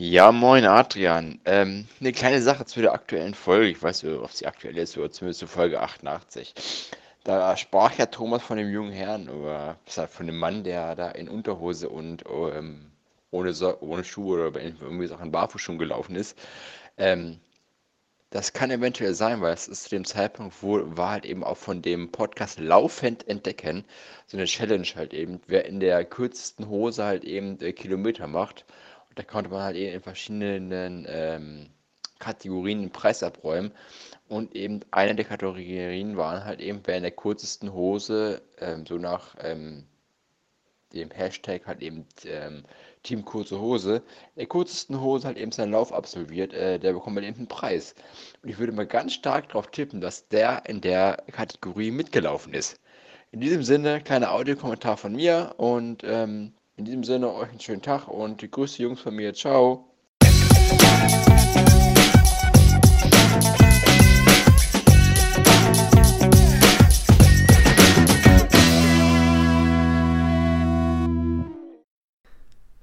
Ja, moin Adrian. Ähm, eine kleine Sache zu der aktuellen Folge. Ich weiß nicht, ob sie aktuell ist oder zumindest zu Folge 88. Da sprach ja Thomas von dem jungen Herrn oder von dem Mann, der da in Unterhose und ähm, ohne, so ohne Schuhe oder irgendwie Sachen Barfußschuhen gelaufen ist. Ähm, das kann eventuell sein, weil es ist zu dem Zeitpunkt, wo war halt eben auch von dem Podcast Laufend Entdecken so eine Challenge halt eben, wer in der kürzesten Hose halt eben äh, Kilometer macht. Da konnte man halt eben in verschiedenen ähm, Kategorien den Preis abräumen. Und eben eine der Kategorien waren halt eben, wer in der kürzesten Hose, ähm, so nach ähm, dem Hashtag halt eben ähm, Team Kurze Hose, der kürzesten Hose halt eben seinen Lauf absolviert, äh, der bekommt halt eben einen Preis. Und ich würde mal ganz stark darauf tippen, dass der in der Kategorie mitgelaufen ist. In diesem Sinne, kleiner Audiokommentar von mir und ähm, in diesem Sinne euch einen schönen Tag und die grüße Jungs von mir. Ciao.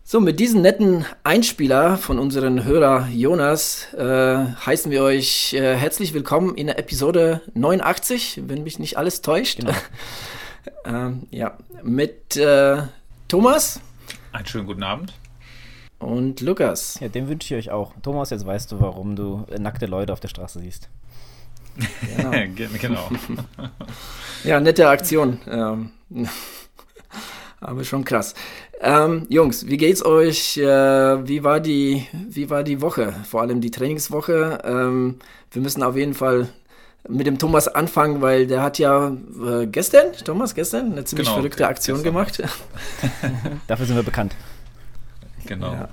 So, mit diesem netten Einspieler von unserem Hörer Jonas äh, heißen wir euch äh, herzlich willkommen in der Episode 89, wenn mich nicht alles täuscht. Genau. ähm, ja, mit äh, Thomas. Einen schönen guten Abend. Und Lukas. Ja, den wünsche ich euch auch. Thomas, jetzt weißt du, warum du nackte Leute auf der Straße siehst. Genau. genau. ja, nette Aktion. Ähm, aber schon krass. Ähm, Jungs, wie geht's euch? Äh, wie, war die, wie war die Woche? Vor allem die Trainingswoche. Ähm, wir müssen auf jeden Fall mit dem Thomas anfangen, weil der hat ja äh, gestern, Thomas, gestern eine ziemlich genau, verrückte Aktion gemacht. Dafür sind wir bekannt. Genau. Ja,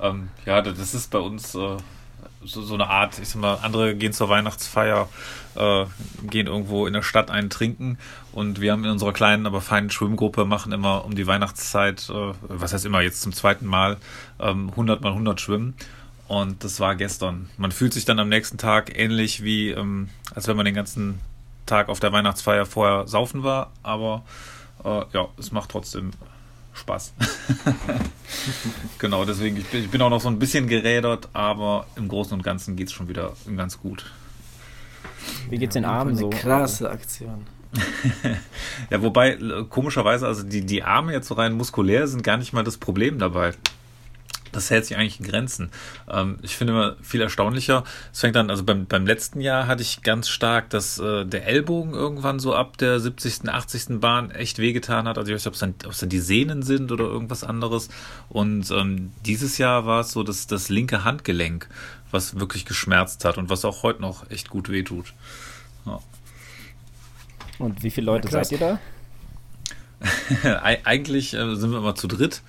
ähm, ja das ist bei uns äh, so, so, eine Art, ich sag mal, andere gehen zur Weihnachtsfeier, äh, gehen irgendwo in der Stadt einen trinken und wir haben in unserer kleinen, aber feinen Schwimmgruppe machen immer um die Weihnachtszeit, äh, was heißt immer, jetzt zum zweiten Mal, ähm, 100 mal 100 schwimmen. Und das war gestern. Man fühlt sich dann am nächsten Tag ähnlich wie, ähm, als wenn man den ganzen Tag auf der Weihnachtsfeier vorher saufen war, aber äh, ja, es macht trotzdem Spaß. genau, deswegen, ich bin, ich bin auch noch so ein bisschen gerädert, aber im Großen und Ganzen geht es schon wieder ganz gut. Wie geht's den Armen so? Krasse Aktion. ja, wobei, äh, komischerweise, also die, die Arme jetzt so rein muskulär sind gar nicht mal das Problem dabei das hält sich eigentlich in Grenzen. Ähm, ich finde immer viel erstaunlicher. Es fängt dann, also beim, beim letzten Jahr hatte ich ganz stark, dass äh, der Ellbogen irgendwann so ab der 70., 80. Bahn echt wehgetan hat. Also ich weiß nicht, ob es dann, ob es dann die Sehnen sind oder irgendwas anderes. Und ähm, dieses Jahr war es so, dass das linke Handgelenk, was wirklich geschmerzt hat und was auch heute noch echt gut wehtut. Ja. Und wie viele Leute seid ihr da? Eigentlich äh, sind wir immer zu dritt.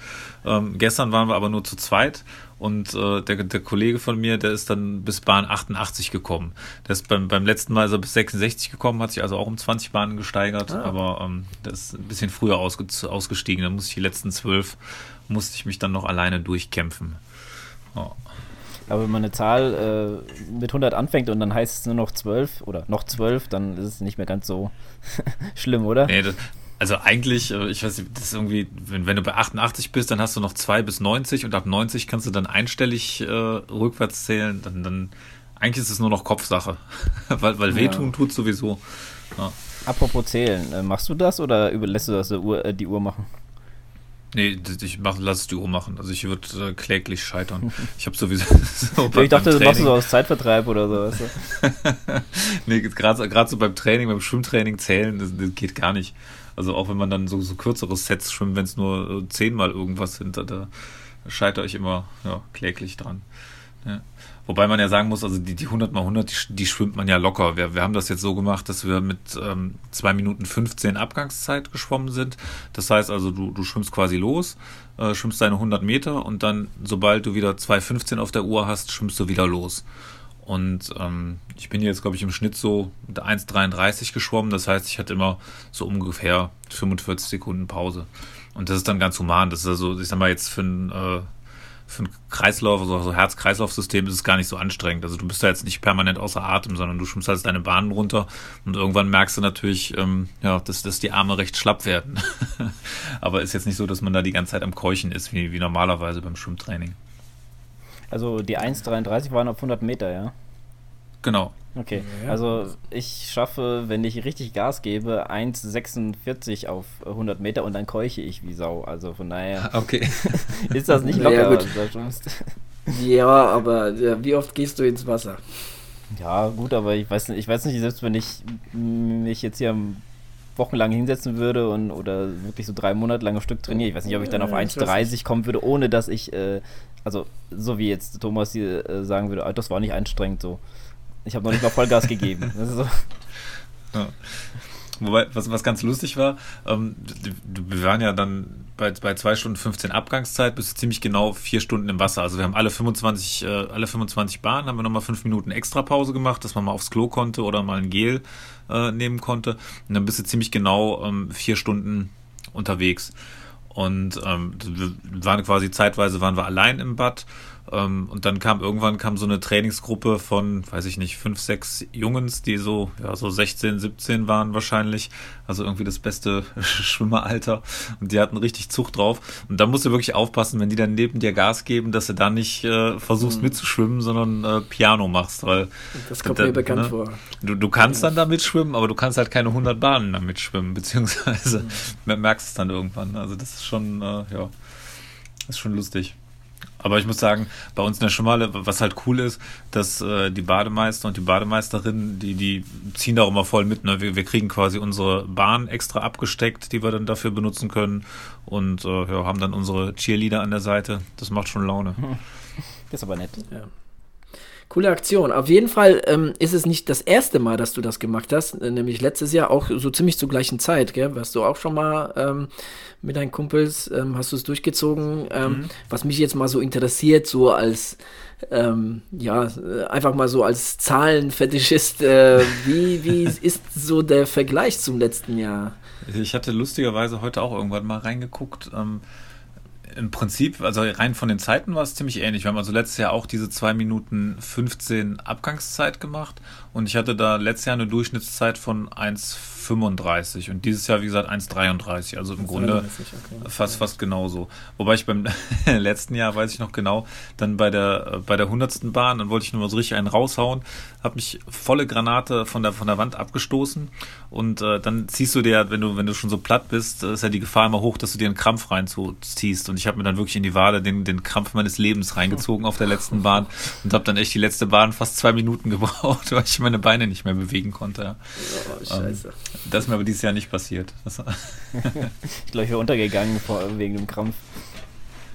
Ähm, gestern waren wir aber nur zu zweit und äh, der, der Kollege von mir, der ist dann bis Bahn 88 gekommen. Der ist beim, beim letzten Mal ist er bis 66 gekommen, hat sich also auch um 20 Bahnen gesteigert, ah. aber ähm, der ist ein bisschen früher ausge, ausgestiegen. Da musste ich die letzten zwölf, musste ich mich dann noch alleine durchkämpfen. Ja. Aber wenn man eine Zahl äh, mit 100 anfängt und dann heißt es nur noch 12 oder noch 12, dann ist es nicht mehr ganz so schlimm, oder? Nee, das, also eigentlich, äh, ich weiß nicht, das ist irgendwie, wenn, wenn du bei 88 bist, dann hast du noch 2 bis 90 und ab 90 kannst du dann einstellig äh, rückwärts zählen. Dann, dann eigentlich ist es nur noch Kopfsache. weil weil ja. wehtun tut sowieso. Ja. Apropos zählen, äh, machst du das oder lässt du das die Uhr, äh, die Uhr machen? Nee, ich mach, lass es die Uhr machen. Also ich würde äh, kläglich scheitern. Ich habe sowieso. so ich dachte, das machst du so aus Zeitvertreib oder so. Weißt du? nee, gerade so beim Training, beim Schwimmtraining zählen, das, das geht gar nicht. Also auch wenn man dann so, so kürzere Sets schwimmt, wenn es nur äh, zehnmal irgendwas sind, da, da scheitere ich immer ja, kläglich dran. Ja. Wobei man ja sagen muss, also die, die 100 mal 100, die, die schwimmt man ja locker. Wir, wir haben das jetzt so gemacht, dass wir mit ähm, 2 Minuten 15 Abgangszeit geschwommen sind. Das heißt also, du, du schwimmst quasi los, äh, schwimmst deine 100 Meter und dann, sobald du wieder 2,15 auf der Uhr hast, schwimmst du wieder los. Und ähm, ich bin jetzt, glaube ich, im Schnitt so mit 1,33 geschwommen. Das heißt, ich hatte immer so ungefähr 45 Sekunden Pause. Und das ist dann ganz human. Das ist also, ich sag mal, jetzt für ein, äh, für einen Kreislauf, also so Herz-Kreislauf-System ist es gar nicht so anstrengend. Also du bist da jetzt nicht permanent außer Atem, sondern du schwimmst halt deine Bahnen runter und irgendwann merkst du natürlich, ähm, ja, dass, dass die Arme recht schlapp werden. Aber ist jetzt nicht so, dass man da die ganze Zeit am Keuchen ist, wie, wie normalerweise beim Schwimmtraining. Also die 1,33 waren auf 100 Meter, ja? Genau. Okay, ja. also ich schaffe, wenn ich richtig Gas gebe, 1,46 auf 100 Meter und dann keuche ich wie Sau. Also von daher okay. ist das nicht locker. Ja, ja aber ja, wie oft gehst du ins Wasser? Ja, gut, aber ich weiß nicht, ich weiß nicht, selbst wenn ich mich jetzt hier wochenlang hinsetzen würde und oder wirklich so drei Monate lang am Stück trainiere, ich weiß nicht, ob ich dann auf 1,30 kommen würde, ohne dass ich, äh, also so wie jetzt Thomas hier äh, sagen würde, das war nicht anstrengend so. Ich habe noch nicht mal Vollgas gegeben. So. Ja. Wobei, was, was ganz lustig war, ähm, wir waren ja dann bei, bei 2 Stunden 15 Abgangszeit bis ziemlich genau 4 Stunden im Wasser. Also wir haben alle 25, äh, alle 25 Bahnen, haben wir nochmal 5 Minuten extra Pause gemacht, dass man mal aufs Klo konnte oder mal ein Gel äh, nehmen konnte. Und dann bist du ziemlich genau ähm, 4 Stunden unterwegs. Und ähm, waren quasi zeitweise waren wir allein im Bad und dann kam irgendwann kam so eine Trainingsgruppe von, weiß ich nicht, fünf, sechs Jungens, die so, ja, so 16, 17 waren wahrscheinlich. Also irgendwie das beste Schwimmeralter. Und die hatten richtig Zucht drauf. Und da musst du wirklich aufpassen, wenn die dann neben dir Gas geben, dass du da nicht äh, versuchst mhm. mitzuschwimmen, sondern äh, Piano machst. Weil das kommt mir bekannt ne? vor. Du, du kannst ja. dann damit schwimmen, aber du kannst halt keine 100 Bahnen damit schwimmen, beziehungsweise mhm. merkst es dann irgendwann. Also das ist schon, äh, ja, ist schon lustig. Aber ich muss sagen, bei uns in der Schmale, was halt cool ist, dass äh, die Bademeister und die Bademeisterinnen, die, die ziehen da auch immer voll mit. Ne? Wir, wir kriegen quasi unsere Bahn extra abgesteckt, die wir dann dafür benutzen können. Und äh, ja, haben dann unsere Cheerleader an der Seite. Das macht schon Laune. Das ist aber nett. Ja. Coole Aktion. Auf jeden Fall ähm, ist es nicht das erste Mal, dass du das gemacht hast, äh, nämlich letztes Jahr auch so ziemlich zur gleichen Zeit, gell? Warst du auch schon mal ähm, mit deinen Kumpels, ähm, hast du es durchgezogen? Ähm, mhm. Was mich jetzt mal so interessiert, so als ähm, ja, einfach mal so als Zahlenfetischist, äh, wie, wie ist so der Vergleich zum letzten Jahr? Ich hatte lustigerweise heute auch irgendwann mal reingeguckt. Im Prinzip, also rein von den Zeiten war es ziemlich ähnlich. Wir haben also letztes Jahr auch diese 2 Minuten 15 Abgangszeit gemacht und ich hatte da letztes Jahr eine Durchschnittszeit von 1,35 und dieses Jahr, wie gesagt, 1,33. Also im Grunde okay. fast, fast genauso. Wobei ich beim letzten Jahr, weiß ich noch genau, dann bei der, bei der 100. Bahn, dann wollte ich nur mal so richtig einen raushauen, habe mich volle Granate von der, von der Wand abgestoßen und äh, dann ziehst du dir, wenn du, wenn du schon so platt bist, ist ja die Gefahr immer hoch, dass du dir einen Krampf reinziehst und ich habe mir dann wirklich in die Wade den, den Krampf meines Lebens reingezogen auf der letzten Bahn und habe dann echt die letzte Bahn fast zwei Minuten gebraucht, weil ich meine Beine nicht mehr bewegen konnte. Oh, scheiße. Ähm, das ist mir aber dieses Jahr nicht passiert. ich glaube, ich wäre untergegangen vor, wegen dem Krampf.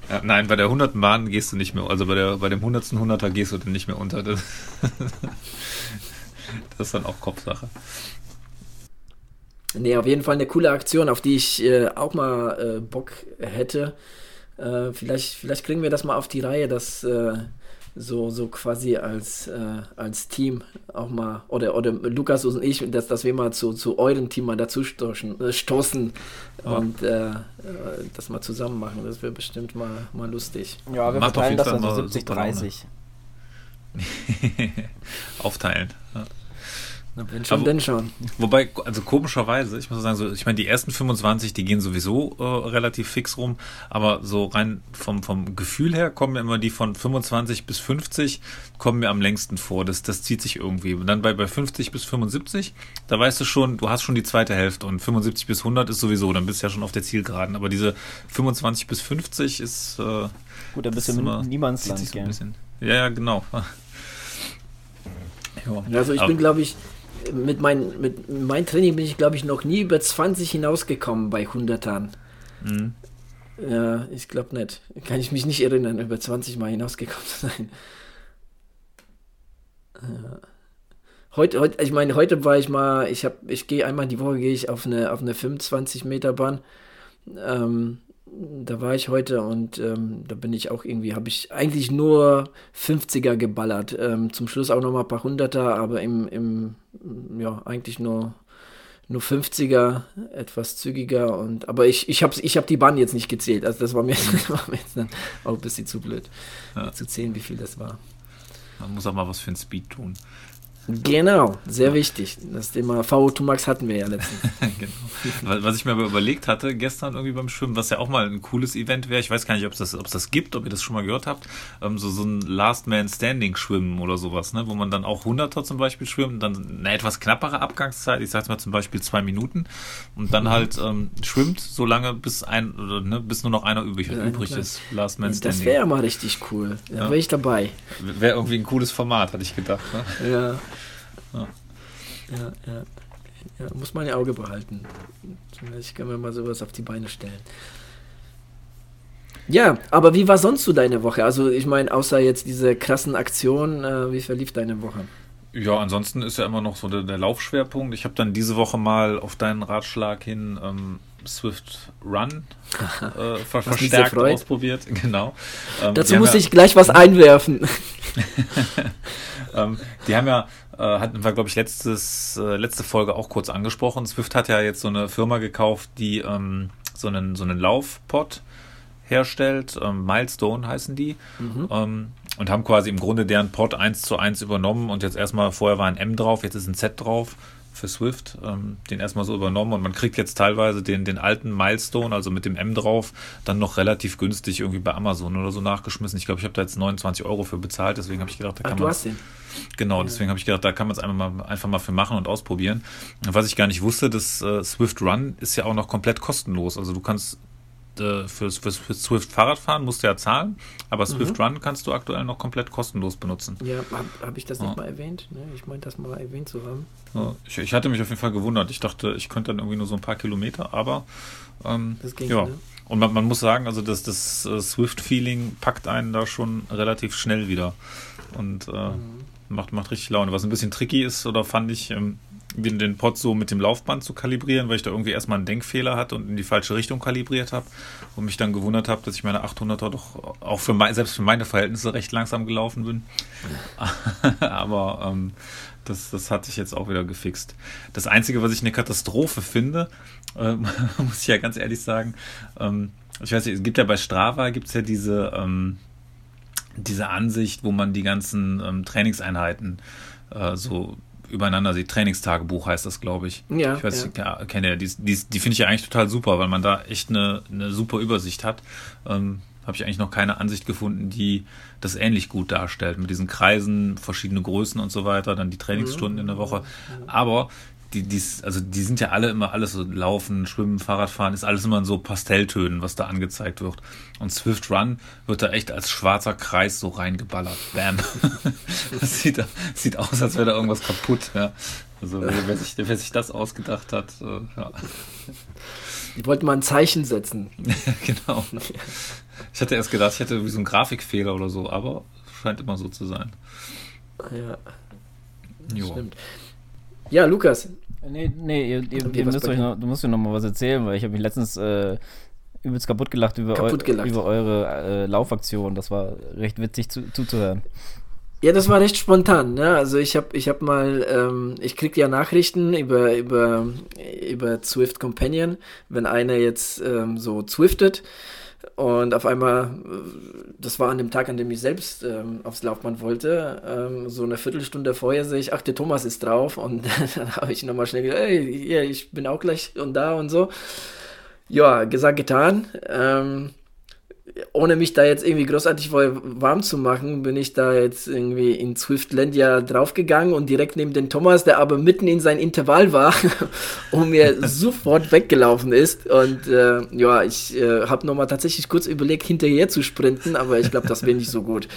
Ja, nein, bei der 100. Bahn gehst du nicht mehr, also bei, der, bei dem 100. 100er gehst du dann nicht mehr unter. Das, das ist dann auch Kopfsache. Nee, auf jeden Fall eine coole Aktion, auf die ich äh, auch mal äh, Bock hätte. Äh, vielleicht, vielleicht kriegen wir das mal auf die Reihe, dass äh, so, so quasi als, äh, als Team auch mal, oder, oder Lukas und ich, dass, dass wir mal zu, zu eurem Team mal dazu stoßen, äh, stoßen ja. und äh, das mal zusammen machen. Das wäre bestimmt mal, mal lustig. Ja, wir Macht verteilen das also 70, 30. Aufteilen. Ja. Wenn schon, denn schon. Wobei, also komischerweise, ich muss sagen, so, ich meine, die ersten 25, die gehen sowieso äh, relativ fix rum, aber so rein vom, vom Gefühl her kommen mir immer die von 25 bis 50 kommen mir am längsten vor. Das, das zieht sich irgendwie. Und dann bei, bei 50 bis 75, da weißt du schon, du hast schon die zweite Hälfte und 75 bis 100 ist sowieso, dann bist du ja schon auf der Zielgeraden. Aber diese 25 bis 50 ist. Äh, Gut, da bist du im Niemandsland, so Ja, ja, genau. Ja. Also ich aber, bin, glaube ich, mit, mein, mit meinem Training bin ich, glaube ich, noch nie über 20 hinausgekommen bei 100ern. Mhm. Ja, ich glaube nicht. Kann ich mich nicht erinnern, über 20 Mal hinausgekommen zu sein. Ja. Heute, heute, ich meine, heute war ich mal, ich habe, ich gehe einmal die Woche gehe ich auf eine, auf eine 25 Meter Bahn. Ähm, da war ich heute und ähm, da bin ich auch irgendwie, habe ich eigentlich nur 50er geballert. Ähm, zum Schluss auch nochmal ein paar Hunderter, aber im, im ja, eigentlich nur, nur 50er, etwas zügiger. Und, aber ich, ich habe ich hab die Bahn jetzt nicht gezählt. Also das war mir, war mir jetzt dann auch ein bisschen zu blöd, ja. zu zählen, wie viel das war. Man muss auch mal was für den Speed tun. Genau, sehr wichtig. Das Thema VO2 Max hatten wir ja letztens. genau. Was ich mir aber überlegt hatte gestern irgendwie beim Schwimmen, was ja auch mal ein cooles Event wäre, ich weiß gar nicht, ob es das, das gibt, ob ihr das schon mal gehört habt, ähm, so, so ein Last Man Standing Schwimmen oder sowas, ne? wo man dann auch 100er zum Beispiel schwimmt, dann eine etwas knappere Abgangszeit, ich sage mal zum Beispiel zwei Minuten und dann mhm. halt ähm, schwimmt so lange, bis ein oder, ne, bis nur noch einer übrig, ja, übrig ist. Last Man Standing. Das wäre ja mal richtig cool. Da ja. wäre ich dabei. Wäre irgendwie ein cooles Format, hatte ich gedacht. Ne? Ja. Ja. Ja, ja. ja, muss man ja Auge behalten. Vielleicht kann man mal sowas auf die Beine stellen. Ja, aber wie war sonst so deine Woche? Also ich meine, außer jetzt diese krassen Aktionen, äh, wie verlief deine Woche? Ja, ansonsten ist ja immer noch so der, der Laufschwerpunkt. Ich habe dann diese Woche mal auf deinen Ratschlag hin ähm, Swift Run äh, verstärkt ausprobiert. Genau. Ähm, Dazu muss ja, ich gleich was einwerfen. ähm, die haben ja hatten wir, glaube ich, letztes, äh, letzte Folge auch kurz angesprochen. Swift hat ja jetzt so eine Firma gekauft, die ähm, so einen, so einen Laufpot herstellt. Ähm, Milestone heißen die. Mhm. Ähm, und haben quasi im Grunde deren Pod 1 zu 1 übernommen und jetzt erstmal, vorher war ein M drauf, jetzt ist ein Z drauf für Swift, ähm, den erstmal so übernommen und man kriegt jetzt teilweise den, den alten Milestone, also mit dem M drauf, dann noch relativ günstig irgendwie bei Amazon oder so nachgeschmissen. Ich glaube, ich habe da jetzt 29 Euro für bezahlt, deswegen habe ich gedacht, da kann Ach, man. Du hast den. Genau, deswegen habe ich gedacht, da kann man es einfach mal, einfach mal für machen und ausprobieren. Was ich gar nicht wusste, das äh, Swift Run ist ja auch noch komplett kostenlos. Also du kannst äh, für, für, für, Swift Fahrradfahren musst du ja zahlen, aber Swift mhm. Run kannst du aktuell noch komplett kostenlos benutzen. Ja, habe hab ich das ja. nicht mal erwähnt? Ne? Ich meine, das mal erwähnt zu haben. Ja, ich, ich, hatte mich auf jeden Fall gewundert. Ich dachte, ich könnte dann irgendwie nur so ein paar Kilometer, aber ähm, das ging, ja. Ne? Und man, man, muss sagen, also das, das uh, Swift-Feeling packt einen da schon relativ schnell wieder. Und äh, mhm. macht, macht richtig Laune. Was ein bisschen tricky ist, oder fand ich, ähm, den, Pod so mit dem Laufband zu kalibrieren, weil ich da irgendwie erstmal einen Denkfehler hatte und in die falsche Richtung kalibriert habe und mich dann gewundert habe, dass ich meine 800er doch auch für mein, selbst für meine Verhältnisse recht langsam gelaufen bin. Aber ähm, das, das hatte ich jetzt auch wieder gefixt. Das Einzige, was ich eine Katastrophe finde, äh, muss ich ja ganz ehrlich sagen, ähm, ich weiß nicht, es gibt ja bei Strava gibt es ja diese, ähm, diese Ansicht, wo man die ganzen ähm, Trainingseinheiten äh, so übereinander sieht. Trainingstagebuch heißt das, glaube ich. Ja. Ich weiß, ja. ja kenne ja, die, die, die finde ich ja eigentlich total super, weil man da echt eine, eine super Übersicht hat. Ähm, Habe ich eigentlich noch keine Ansicht gefunden, die das ähnlich gut darstellt. Mit diesen Kreisen, verschiedene Größen und so weiter, dann die Trainingsstunden mhm. in der Woche. Aber die, die, also die sind ja alle immer alles so Laufen, Schwimmen, Fahrradfahren, ist alles immer in so Pastelltönen, was da angezeigt wird. Und Swift Run wird da echt als schwarzer Kreis so reingeballert. Bam. das sieht, sieht aus, als wäre da irgendwas kaputt. Ja. Also wer, sich, wer sich das ausgedacht hat, äh, ja. Die wollten mal ein Zeichen setzen. genau. Ich hatte erst gedacht, ich hätte irgendwie so einen Grafikfehler oder so, aber scheint immer so zu sein. Ja. Jo. Stimmt. Ja, Lukas. Nee, nee, ihr, ihr, ihr müsst euch noch, du musst mir noch mal was erzählen, weil ich habe mich letztens äh, übelst kaputt gelacht über, kaputt eu, gelacht. über eure äh, Laufaktion. Das war recht witzig zu, zuzuhören. Ja, das war recht spontan. Ne? Also ich habe ich hab mal, ähm, ich kriege ja Nachrichten über, über, über Swift Companion, wenn einer jetzt ähm, so zwiftet. Und auf einmal, das war an dem Tag, an dem ich selbst ähm, aufs Laufband wollte, ähm, so eine Viertelstunde vorher sehe ich, ach, der Thomas ist drauf. Und dann habe ich nochmal schnell gesagt, ey, hier, ich bin auch gleich und da und so. Ja, gesagt, getan. Ähm, ohne mich da jetzt irgendwie großartig warm zu machen, bin ich da jetzt irgendwie in Swiftland ja draufgegangen und direkt neben den Thomas, der aber mitten in sein Intervall war und mir sofort weggelaufen ist. Und äh, ja, ich äh, habe nochmal tatsächlich kurz überlegt, hinterher zu sprinten, aber ich glaube, das wäre nicht so gut.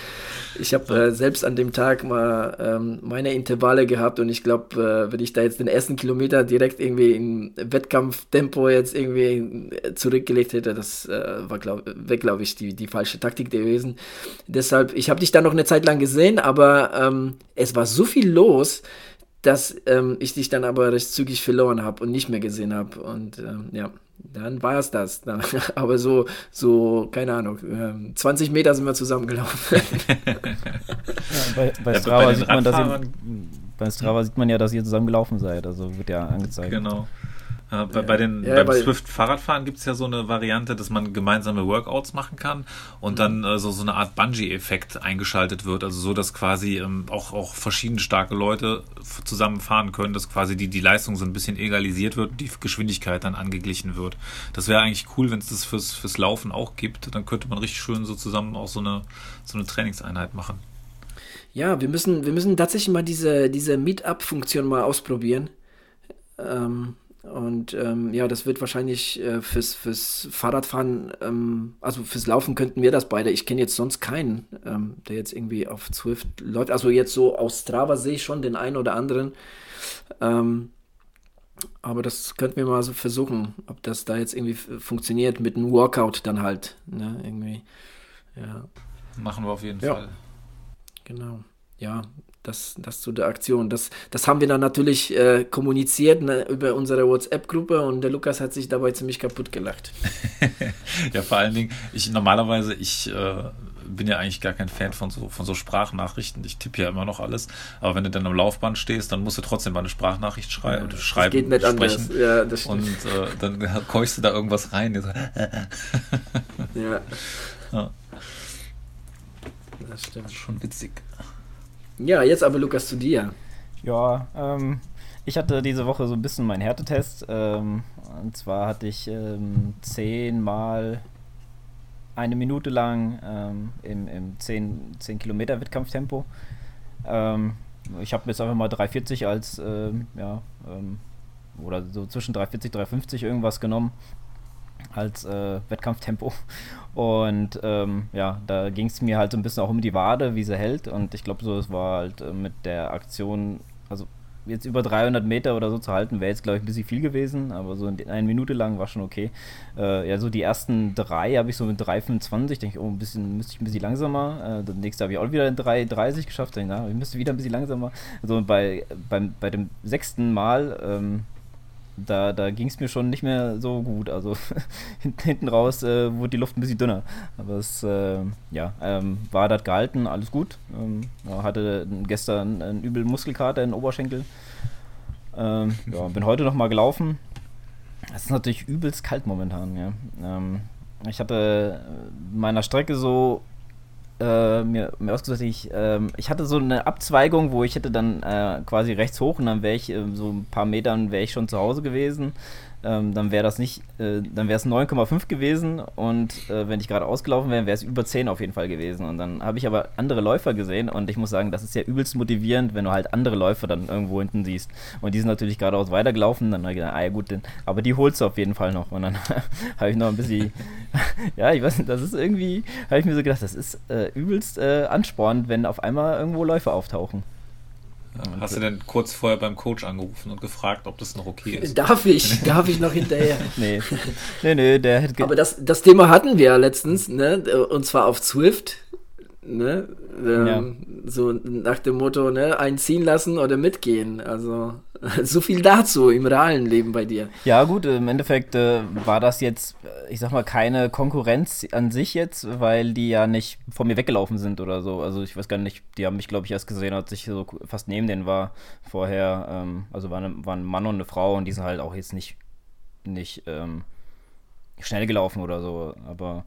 Ich habe äh, selbst an dem Tag mal ähm, meine Intervalle gehabt und ich glaube, äh, wenn ich da jetzt den ersten Kilometer direkt irgendwie in Wettkampftempo jetzt irgendwie zurückgelegt hätte, das äh, war, glaube glaub ich, die, die falsche Taktik gewesen. Deshalb, ich habe dich da noch eine Zeit lang gesehen, aber ähm, es war so viel los, dass ähm, ich dich dann aber recht zügig verloren habe und nicht mehr gesehen habe. Und ähm, ja, dann war es das. aber so, so, keine Ahnung, ähm, 20 Meter sind wir zusammengelaufen. ja, bei, bei, Strava bei, sieht man, dass ihr, bei Strava sieht man ja, dass ihr zusammen gelaufen seid. Also wird ja angezeigt. Genau. Äh, bei, bei, den, ja, beim Swift-Fahrradfahren gibt es ja so eine Variante, dass man gemeinsame Workouts machen kann und mhm. dann äh, so, so eine Art Bungee-Effekt eingeschaltet wird. Also so, dass quasi ähm, auch, auch verschiedene starke Leute zusammen fahren können, dass quasi die, die Leistung so ein bisschen egalisiert wird und die Geschwindigkeit dann angeglichen wird. Das wäre eigentlich cool, wenn es das fürs, fürs Laufen auch gibt. Dann könnte man richtig schön so zusammen auch so eine, so eine Trainingseinheit machen. Ja, wir müssen, wir müssen tatsächlich mal diese, diese Meetup-Funktion mal ausprobieren. Ähm, und ähm, ja, das wird wahrscheinlich äh, fürs, fürs Fahrradfahren, ähm, also fürs Laufen könnten wir das beide. Ich kenne jetzt sonst keinen, ähm, der jetzt irgendwie auf Zwift läuft. Also jetzt so aus Strava sehe ich schon den einen oder anderen. Ähm, aber das könnten wir mal so versuchen, ob das da jetzt irgendwie funktioniert mit einem Workout dann halt. Ne? Irgendwie. Ja. Machen wir auf jeden ja. Fall. Genau. Ja, das, das zu der Aktion. Das, das haben wir dann natürlich äh, kommuniziert ne, über unsere WhatsApp-Gruppe und der Lukas hat sich dabei ziemlich kaputt gelacht. ja, vor allen Dingen, ich normalerweise, ich äh, bin ja eigentlich gar kein Fan von so, von so Sprachnachrichten. Ich tippe ja immer noch alles. Aber wenn du dann am Laufband stehst, dann musst du trotzdem mal eine Sprachnachricht schrei ja, schreiben. Das geht nicht sprechen. anders. Ja, das und äh, dann keuchst du da irgendwas rein. ja. ja. Das stimmt. Das ist schon witzig. Ja, jetzt aber Lukas zu dir. Ja, ähm, ich hatte diese Woche so ein bisschen meinen Härtetest. Ähm, und zwar hatte ich ähm, zehnmal eine Minute lang ähm, im, im 10, 10 Kilometer Wettkampftempo. Ähm, ich habe jetzt einfach mal 340 als, ähm, ja, ähm, oder so zwischen 340, 350 irgendwas genommen als äh, Wettkampftempo. Und ähm, ja, da ging es mir halt so ein bisschen auch um die Wade, wie sie hält. Und ich glaube, so, es war halt äh, mit der Aktion, also jetzt über 300 Meter oder so zu halten, wäre jetzt, glaube ich, ein bisschen viel gewesen, aber so eine Minute lang war schon okay. Äh, ja, so die ersten drei habe ich so mit 3,25, denke ich, oh, ein bisschen, müsste ich ein bisschen langsamer. Äh, das nächste habe ich auch wieder in 3,30 geschafft, denke, na, ich müsste wieder ein bisschen langsamer. Also bei, beim, bei dem sechsten Mal ähm, da, da ging es mir schon nicht mehr so gut. Also hinten raus äh, wurde die Luft ein bisschen dünner. Aber es äh, ja, ähm, war das gehalten, alles gut. Ähm, hatte gestern einen übel Muskelkater in den Oberschenkel. Ähm, ja, bin heute nochmal gelaufen. Es ist natürlich übelst kalt momentan. Ja. Ähm, ich hatte meiner Strecke so äh, mir, mir ausgesucht, ich, äh, ich hatte so eine Abzweigung, wo ich hätte dann äh, quasi rechts hoch und dann wäre ich äh, so ein paar Metern wäre ich schon zu Hause gewesen ähm, dann wäre das nicht, äh, dann wäre es 9,5 gewesen und äh, wenn ich gerade ausgelaufen wäre, wäre es über 10 auf jeden Fall gewesen. Und dann habe ich aber andere Läufer gesehen und ich muss sagen, das ist ja übelst motivierend, wenn du halt andere Läufer dann irgendwo hinten siehst. Und die sind natürlich geradeaus weitergelaufen, dann habe ich gedacht, ah ja gut, denn, aber die holst du auf jeden Fall noch. Und dann habe ich noch ein bisschen, ja, ich weiß nicht, das ist irgendwie, habe ich mir so gedacht, das ist äh, übelst äh, anspornend, wenn auf einmal irgendwo Läufer auftauchen. Hast du denn kurz vorher beim Coach angerufen und gefragt, ob das noch okay ist? Darf ich? Darf ich noch hinterher? nee. Nee, nee, der hätte. Aber das, das Thema hatten wir ja letztens, ne? Und zwar auf Zwift. Ne? Ähm, ja. So nach dem Motto, ne, einziehen lassen oder mitgehen. Also so viel dazu im realen Leben bei dir. Ja, gut, im Endeffekt äh, war das jetzt, ich sag mal, keine Konkurrenz an sich jetzt, weil die ja nicht von mir weggelaufen sind oder so. Also ich weiß gar nicht, die haben mich, glaube ich, erst gesehen, als ich so fast neben denen war vorher. Ähm, also war, eine, war ein Mann und eine Frau und die sind halt auch jetzt nicht, nicht ähm, schnell gelaufen oder so. Aber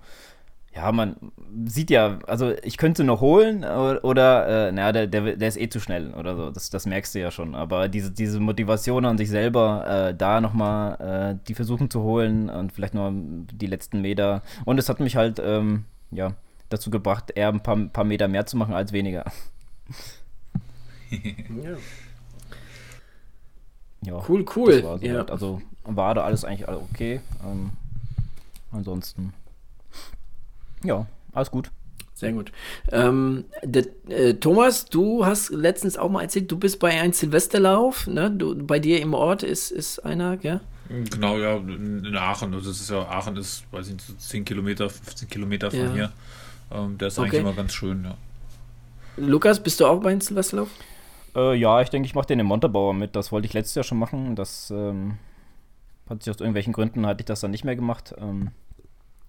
ja, man sieht ja, also ich könnte noch holen oder, oder äh, naja, der, der, der ist eh zu schnell oder so, das, das merkst du ja schon. Aber diese, diese Motivation an sich selber, äh, da nochmal äh, die versuchen zu holen und vielleicht noch die letzten Meter. Und es hat mich halt, ähm, ja, dazu gebracht, eher ein paar, paar Meter mehr zu machen als weniger. ja. ja. Cool, cool. So ja. Halt. Also war da alles eigentlich okay. Ähm, ansonsten ja, alles gut. Sehr gut. Ähm, der, äh, Thomas, du hast letztens auch mal erzählt, du bist bei einem Silvesterlauf, ne? Du, bei dir im Ort ist, ist einer, gell? Genau, ja, in Aachen. Also das ist ja, Aachen ist, weiß ich nicht, so 10 Kilometer, 15 Kilometer von ja. hier. Ähm, der ist okay. eigentlich immer ganz schön, ja. Lukas, bist du auch bei einem Silvesterlauf? Äh, ja, ich denke, ich mache den im Montabaur mit. Das wollte ich letztes Jahr schon machen. Das ähm, hat sich aus irgendwelchen Gründen, hatte ich das dann nicht mehr gemacht. Ähm,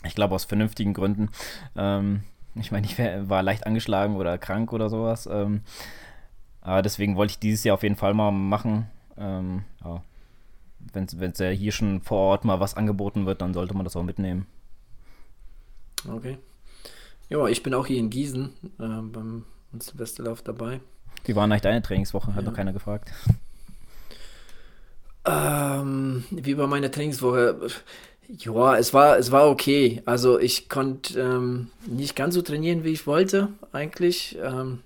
ich glaube aus vernünftigen Gründen. Ähm, ich meine, ich war leicht angeschlagen oder krank oder sowas. Ähm, aber deswegen wollte ich dieses Jahr auf jeden Fall mal machen. Ähm, ja. wenn es ja hier schon vor Ort mal was angeboten wird, dann sollte man das auch mitnehmen. Okay. Ja, ich bin auch hier in Gießen äh, beim Silvesterlauf dabei. Wie war eigentlich deine Trainingswoche? Hat ja. noch keiner gefragt. Ähm, wie war meine Trainingswoche? Ja, es war, es war okay. Also ich konnte ähm, nicht ganz so trainieren, wie ich wollte, eigentlich. Ähm,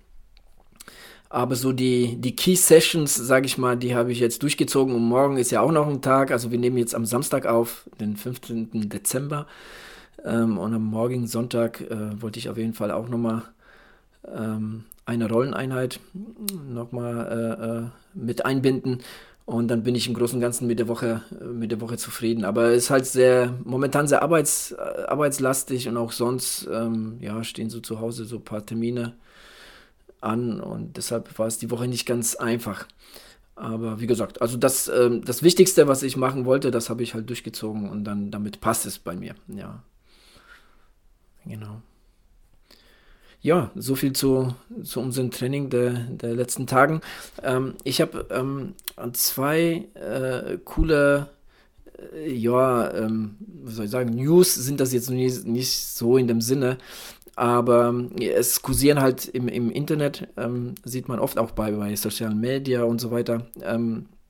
aber so die, die Key Sessions, sage ich mal, die habe ich jetzt durchgezogen. Und morgen ist ja auch noch ein Tag. Also wir nehmen jetzt am Samstag auf, den 15. Dezember. Ähm, und am morgigen Sonntag äh, wollte ich auf jeden Fall auch nochmal ähm, eine Rolleneinheit nochmal äh, äh, mit einbinden. Und dann bin ich im Großen und Ganzen mit der Woche, äh, mit der Woche zufrieden. Aber es ist halt sehr, momentan sehr arbeits, äh, arbeitslastig und auch sonst, ähm, ja, stehen so zu Hause so ein paar Termine an und deshalb war es die Woche nicht ganz einfach. Aber wie gesagt, also das, ähm, das Wichtigste, was ich machen wollte, das habe ich halt durchgezogen und dann damit passt es bei mir. Ja. Genau. Ja, so viel zu, zu unserem Training der, der letzten Tagen. Ähm, ich habe ähm, zwei äh, coole, äh, ja, ähm, was soll ich sagen, News sind das jetzt nicht, nicht so in dem Sinne, aber es kursieren halt im, im Internet, ähm, sieht man oft auch bei, bei sozialen Media und so weiter, ähm, äh,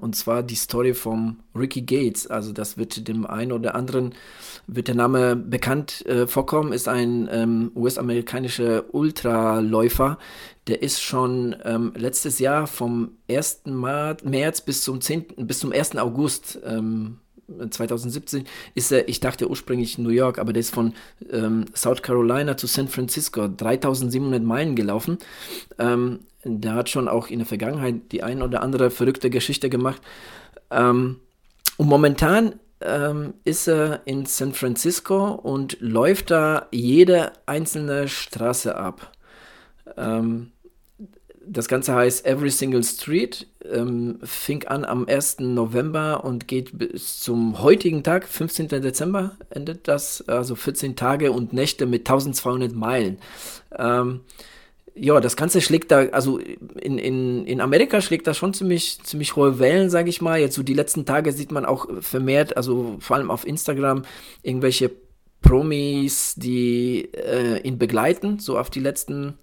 und zwar die Story vom Ricky Gates. Also das wird dem einen oder anderen, wird der Name bekannt äh, vorkommen, ist ein ähm, US-amerikanischer Ultraläufer. Der ist schon ähm, letztes Jahr vom 1. März bis zum 10., bis zum 1. August ähm, 2017 ist er, ich dachte ursprünglich New York, aber der ist von ähm, South Carolina zu San Francisco 3700 Meilen gelaufen. Ähm, der hat schon auch in der Vergangenheit die ein oder andere verrückte Geschichte gemacht. Ähm, und momentan ähm, ist er in San Francisco und läuft da jede einzelne Straße ab. Ähm, das Ganze heißt Every Single Street, ähm, fing an am 1. November und geht bis zum heutigen Tag, 15. Dezember, endet das, also 14 Tage und Nächte mit 1200 Meilen. Ähm, ja, das Ganze schlägt da, also in, in, in Amerika schlägt das schon ziemlich, ziemlich hohe Wellen, sage ich mal. Jetzt so die letzten Tage sieht man auch vermehrt, also vor allem auf Instagram, irgendwelche Promis, die äh, ihn begleiten, so auf die letzten,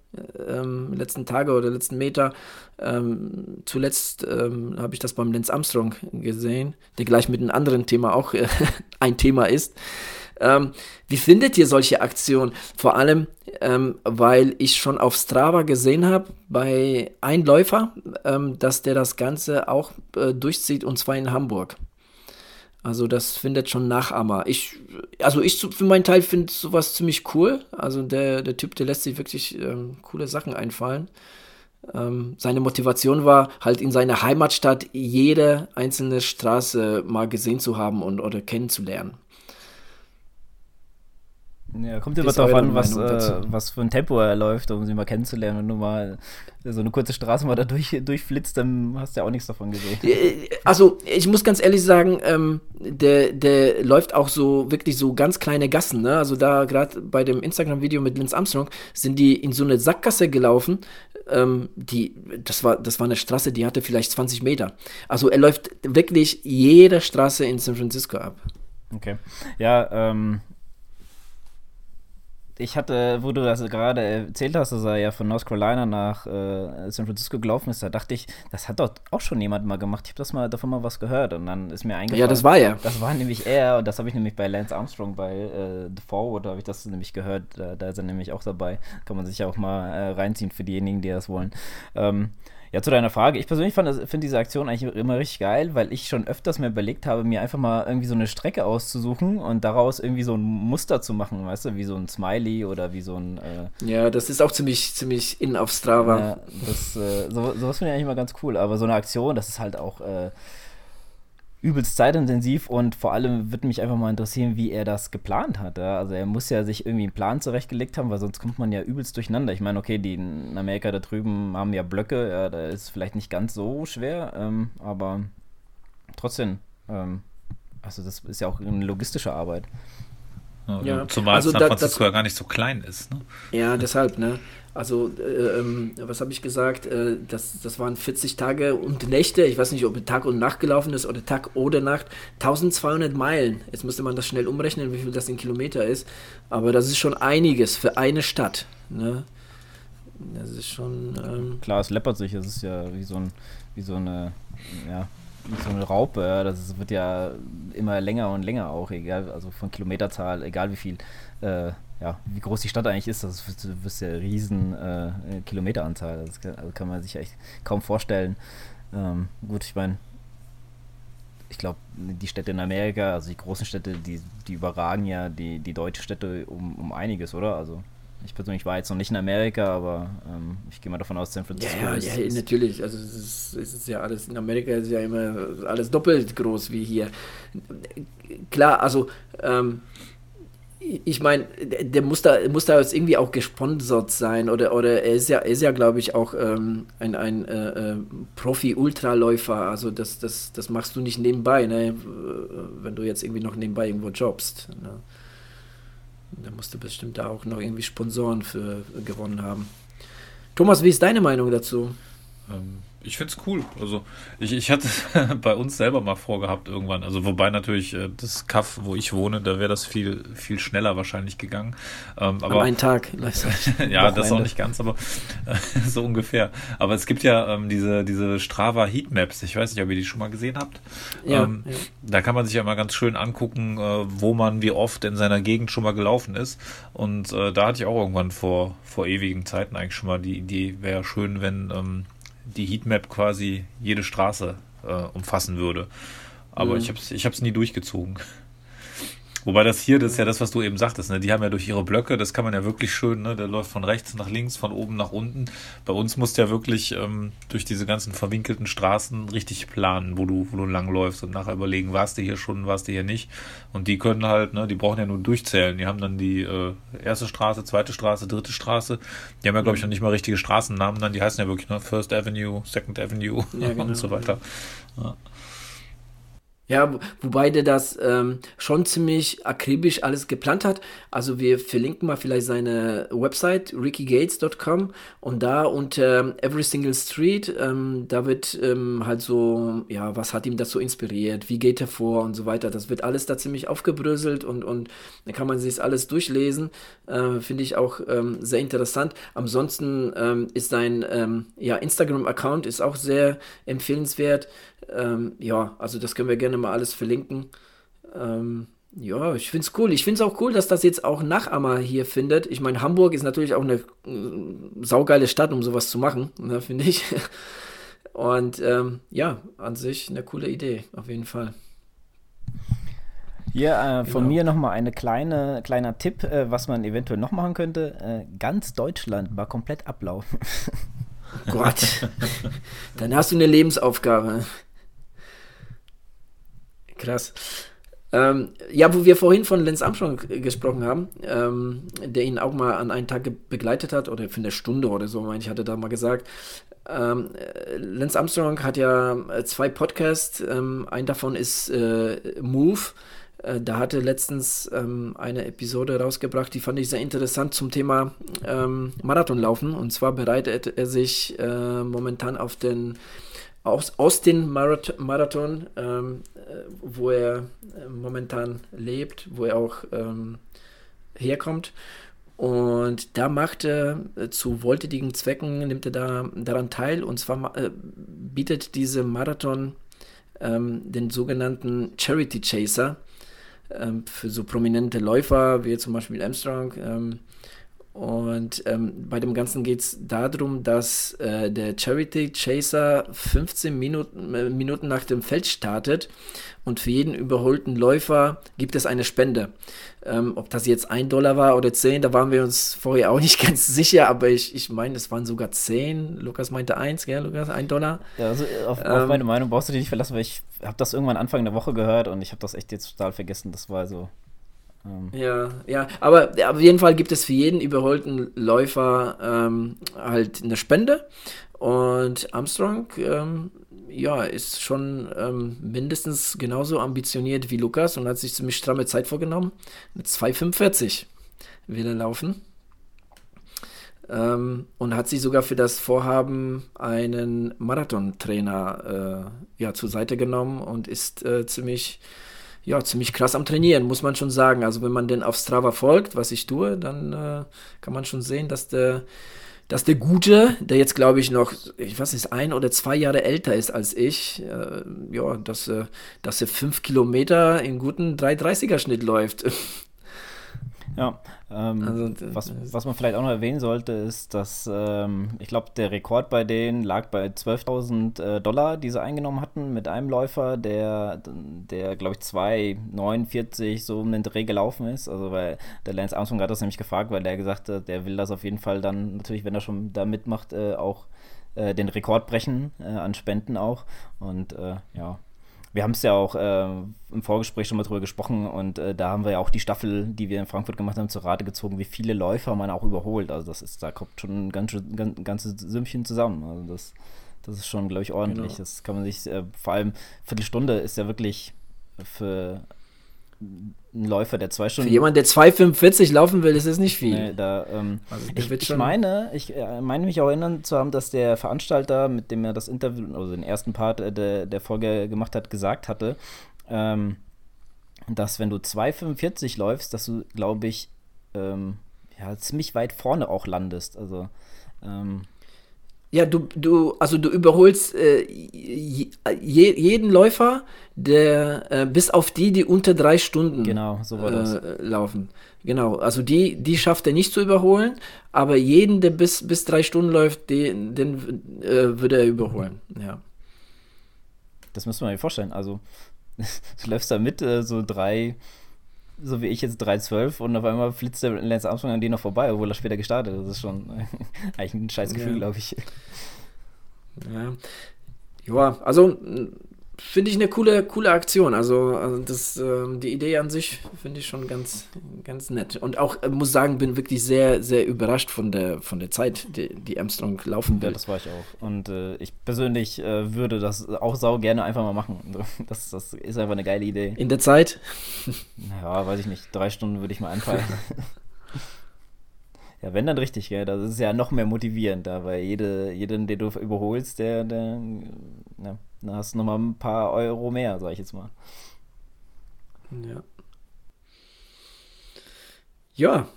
ähm, letzten Tage oder letzten Meter. Ähm, zuletzt ähm, habe ich das beim Lance Armstrong gesehen, der gleich mit einem anderen Thema auch äh, ein Thema ist. Ähm, wie findet ihr solche Aktionen? Vor allem, ähm, weil ich schon auf Strava gesehen habe bei einem Läufer, ähm, dass der das Ganze auch äh, durchzieht und zwar in Hamburg. Also das findet schon Nachahmer. Ich, also ich für meinen Teil finde sowas ziemlich cool. Also der, der Typ, der lässt sich wirklich ähm, coole Sachen einfallen. Ähm, seine Motivation war halt in seiner Heimatstadt jede einzelne Straße mal gesehen zu haben und oder kennenzulernen. Ja, kommt immer darauf an, was, äh, was für ein Tempo er läuft, um sie mal kennenzulernen. Wenn du mal so eine kurze Straße mal da durch, durchflitzt, dann hast du ja auch nichts davon gesehen. Äh, also, ich muss ganz ehrlich sagen, ähm, der, der läuft auch so wirklich so ganz kleine Gassen. Ne? Also, da gerade bei dem Instagram-Video mit Linz Armstrong sind die in so eine Sackgasse gelaufen. Ähm, die, das, war, das war eine Straße, die hatte vielleicht 20 Meter. Also, er läuft wirklich jede Straße in San Francisco ab. Okay. Ja, ähm, ich hatte, wo du das gerade erzählt hast, dass er ja von North Carolina nach äh, San Francisco gelaufen ist, da dachte ich, das hat doch auch schon jemand mal gemacht. Ich habe das mal davon mal was gehört und dann ist mir eingefallen. Ja, das war er. Das war nämlich er und das habe ich nämlich bei Lance Armstrong bei äh, The Forward habe ich das nämlich gehört. Da, da, ist er nämlich auch dabei. Kann man sich auch mal äh, reinziehen für diejenigen, die das wollen. Ähm, ja, zu deiner Frage. Ich persönlich finde diese Aktion eigentlich immer richtig geil, weil ich schon öfters mir überlegt habe, mir einfach mal irgendwie so eine Strecke auszusuchen und daraus irgendwie so ein Muster zu machen, weißt du, wie so ein Smiley oder wie so ein. Äh ja, das ist auch ziemlich, ziemlich in auf Strava. Ja, das, äh, so, sowas finde ich eigentlich immer ganz cool, aber so eine Aktion, das ist halt auch. Äh, übelst zeitintensiv und vor allem würde mich einfach mal interessieren, wie er das geplant hat. Ja? Also er muss ja sich irgendwie einen Plan zurechtgelegt haben, weil sonst kommt man ja übelst durcheinander. Ich meine, okay, die in Amerika da drüben haben ja Blöcke, ja, da ist vielleicht nicht ganz so schwer, ähm, aber trotzdem, ähm, also das ist ja auch eine logistische Arbeit. Ja. Zumal also San Francisco da, ja gar nicht so klein ist. Ne? Ja, deshalb, ne? Also, äh, ähm, was habe ich gesagt? Äh, das, das waren 40 Tage und Nächte. Ich weiß nicht, ob Tag und Nacht gelaufen ist oder Tag oder Nacht. 1200 Meilen. Jetzt müsste man das schnell umrechnen, wie viel das in Kilometer ist. Aber das ist schon einiges für eine Stadt. Ne? Das ist schon. Ähm Klar, es läppert sich. Es ist ja wie so, ein, wie so eine. Ja, so eine Raupe. Das wird ja immer länger und länger auch, egal, also von Kilometerzahl, egal wie viel. Äh, ja, wie groß die Stadt eigentlich ist, das ist ja riesen äh, Kilometeranzahl. Das kann, also kann, man sich echt kaum vorstellen. Ähm, gut, ich meine, ich glaube, die Städte in Amerika, also die großen Städte, die, die überragen ja die, die deutschen Städte um, um einiges, oder? Also ich persönlich war jetzt noch nicht in Amerika, aber ähm, ich gehe mal davon aus, San Francisco. Ja, ja, ja natürlich. Also es ist, es ist, ja alles, in Amerika ist ja immer alles doppelt groß wie hier. Klar, also ähm, ich meine, der muss da, muss da jetzt irgendwie auch gesponsert sein oder, oder er ist ja, ist ja glaube ich, auch ähm, ein, ein äh, äh, Profi-Ultraläufer. Also das, das, das machst du nicht nebenbei, ne? wenn du jetzt irgendwie noch nebenbei irgendwo jobst. Ne? Da musst du bestimmt da auch noch irgendwie Sponsoren für gewonnen haben. Thomas, wie ist deine Meinung dazu? Ähm, ich finde es cool. Also ich, ich hatte bei uns selber mal vorgehabt irgendwann. Also wobei natürlich äh, das Kaff, wo ich wohne, da wäre das viel, viel schneller wahrscheinlich gegangen. Ähm, aber, An einen Tag. ja, das auch nicht ganz, aber so ungefähr. Aber es gibt ja ähm, diese, diese Strava Heatmaps. Ich weiß nicht, ob ihr die schon mal gesehen habt. Ja, ähm, ja. Da kann man sich ja mal ganz schön angucken, äh, wo man wie oft in seiner Gegend schon mal gelaufen ist. Und äh, da hatte ich auch irgendwann vor, vor ewigen Zeiten eigentlich schon mal die Idee, wäre schön, wenn ähm, die Heatmap quasi jede Straße äh, umfassen würde. Aber mhm. ich habe es ich hab's nie durchgezogen. Wobei das hier, das ist ja das, was du eben sagtest, ne? die haben ja durch ihre Blöcke, das kann man ja wirklich schön, ne? der läuft von rechts nach links, von oben nach unten. Bei uns musst du ja wirklich ähm, durch diese ganzen verwinkelten Straßen richtig planen, wo du, wo du langläufst und nachher überlegen, warst du hier schon, warst du hier nicht. Und die können halt, ne, die brauchen ja nur durchzählen. Die haben dann die äh, erste Straße, zweite Straße, dritte Straße. Die haben ja, glaube ich, noch nicht mal richtige Straßennamen dann, die heißen ja wirklich, ne, First Avenue, Second Avenue ja, genau. und so weiter. Ja. Ja, wobei der das ähm, schon ziemlich akribisch alles geplant hat. Also wir verlinken mal vielleicht seine Website rickygates.com und da unter Every Single Street, ähm, da wird ähm, halt so, ja, was hat ihm so inspiriert, wie geht er vor und so weiter. Das wird alles da ziemlich aufgebröselt und, und da kann man sich alles durchlesen. Äh, Finde ich auch ähm, sehr interessant. Ansonsten ähm, ist sein ähm, ja, Instagram-Account auch sehr empfehlenswert. Ähm, ja, also das können wir gerne mal alles verlinken. Ähm, ja, ich finde es cool. Ich finde es auch cool, dass das jetzt auch Nachahmer hier findet. Ich meine, Hamburg ist natürlich auch eine äh, saugeile Stadt, um sowas zu machen, ne, finde ich. Und ähm, ja, an sich eine coole Idee, auf jeden Fall. Ja, äh, von genau. mir nochmal eine kleine, kleiner Tipp, äh, was man eventuell noch machen könnte. Äh, ganz Deutschland war komplett ablaufen. Gott, dann hast du eine Lebensaufgabe. Krass. Ähm, ja, wo wir vorhin von Lance Armstrong gesprochen haben, ähm, der ihn auch mal an einen Tag begleitet hat, oder für eine Stunde oder so, meine ich, hatte da mal gesagt. Ähm, Lance Armstrong hat ja äh, zwei Podcasts, ähm, ein davon ist äh, Move. Äh, da hatte letztens ähm, eine Episode rausgebracht, die fand ich sehr interessant zum Thema ähm, Marathonlaufen. Und zwar bereitet er sich äh, momentan auf den aus, Austin Marathon, ähm, äh, wo er äh, momentan lebt, wo er auch ähm, herkommt. Und da macht er äh, zu wohltätigen Zwecken, nimmt er da daran teil. Und zwar äh, bietet diese Marathon ähm, den sogenannten Charity Chaser ähm, für so prominente Läufer wie zum Beispiel Armstrong ähm, und ähm, bei dem Ganzen geht es darum, dass äh, der Charity Chaser 15 Minuten, äh, Minuten nach dem Feld startet und für jeden überholten Läufer gibt es eine Spende. Ähm, ob das jetzt ein Dollar war oder 10, da waren wir uns vorher auch nicht ganz sicher, aber ich, ich meine, es waren sogar 10. Lukas meinte 1, gell, Lukas? Ein Dollar? Ja, also auf, ähm, auf meine Meinung brauchst du dich nicht verlassen, weil ich habe das irgendwann Anfang der Woche gehört und ich habe das echt jetzt total vergessen. Das war so. Ja, ja, aber auf jeden Fall gibt es für jeden überholten Läufer ähm, halt eine Spende. Und Armstrong, ähm, ja, ist schon ähm, mindestens genauso ambitioniert wie Lukas und hat sich ziemlich stramme Zeit vorgenommen. Mit 2,45 will er laufen. Ähm, und hat sich sogar für das Vorhaben einen Marathontrainer äh, ja, zur Seite genommen und ist äh, ziemlich, ja, ziemlich krass am Trainieren, muss man schon sagen. Also wenn man den auf Strava folgt, was ich tue, dann äh, kann man schon sehen, dass der dass der Gute, der jetzt glaube ich noch, ich weiß nicht, ein oder zwei Jahre älter ist als ich, äh, ja, dass, äh, dass er fünf Kilometer in guten 330er Schnitt läuft. Ja, ähm, also, was, was man vielleicht auch noch erwähnen sollte, ist, dass ähm, ich glaube, der Rekord bei denen lag bei 12.000 äh, Dollar, die sie eingenommen hatten mit einem Läufer, der, der glaube ich, 2,49 so um den Dreh gelaufen ist. Also, weil der Lance Armstrong hat das nämlich gefragt, weil der gesagt hat, der will das auf jeden Fall dann natürlich, wenn er schon da mitmacht, äh, auch äh, den Rekord brechen, äh, an Spenden auch. Und äh, ja, wir haben es ja auch äh, im Vorgespräch schon mal drüber gesprochen und äh, da haben wir ja auch die Staffel, die wir in Frankfurt gemacht haben, zur Rate gezogen, wie viele Läufer man auch überholt. Also das ist, da kommt schon ein ganz, ganz, ganzes Sümmchen zusammen. Also das, das ist schon, glaube ich, ordentlich. Genau. Das kann man sich, äh, vor allem Viertelstunde ist ja wirklich für ein Läufer, der zwei Stunden. Für jemanden, der 2,45 laufen will, ist es nicht viel. Nee, da, ähm, also ich, ich meine, ich äh, meine mich auch erinnern zu haben, dass der Veranstalter, mit dem er das Interview, also den ersten Part äh, der, der Folge gemacht hat, gesagt hatte, ähm, dass wenn du 2,45 läufst, dass du, glaube ich, ähm, ja, ziemlich weit vorne auch landest. Also, ähm, ja, du, du, also du überholst äh, je, jeden Läufer, der äh, bis auf die, die unter drei Stunden genau, so äh, laufen. Genau, also die, die schafft er nicht zu überholen, aber jeden, der bis, bis drei Stunden läuft, den, den äh, würde er überholen. Ja. Das müssen wir sich vorstellen. Also du läufst da mit äh, so drei so wie ich jetzt 3,12 und auf einmal flitzt der Lance Armstrong an dir noch vorbei, obwohl er später gestartet ist. Das ist schon eigentlich ein scheiß Gefühl, ja. glaube ich. Ja. ja, also finde ich eine coole, coole Aktion. Also, also das, äh, die Idee an sich finde ich schon ganz, ganz nett. Und auch äh, muss sagen, bin wirklich sehr, sehr überrascht von der, von der Zeit, die, die Armstrong laufen will. Ja, das war ich auch. Und äh, ich persönlich äh, würde das auch sau gerne einfach mal machen. Das, das ist einfach eine geile Idee. In der Zeit? Ja, weiß ich nicht. Drei Stunden würde ich mal anpeilen. Ja, wenn dann richtig, gell? Das ist ja noch mehr motivierend, da, weil jede, jeden, den du überholst, der, der ja, dann hast du nochmal ein paar Euro mehr, sag ich jetzt mal. Ja. Ja,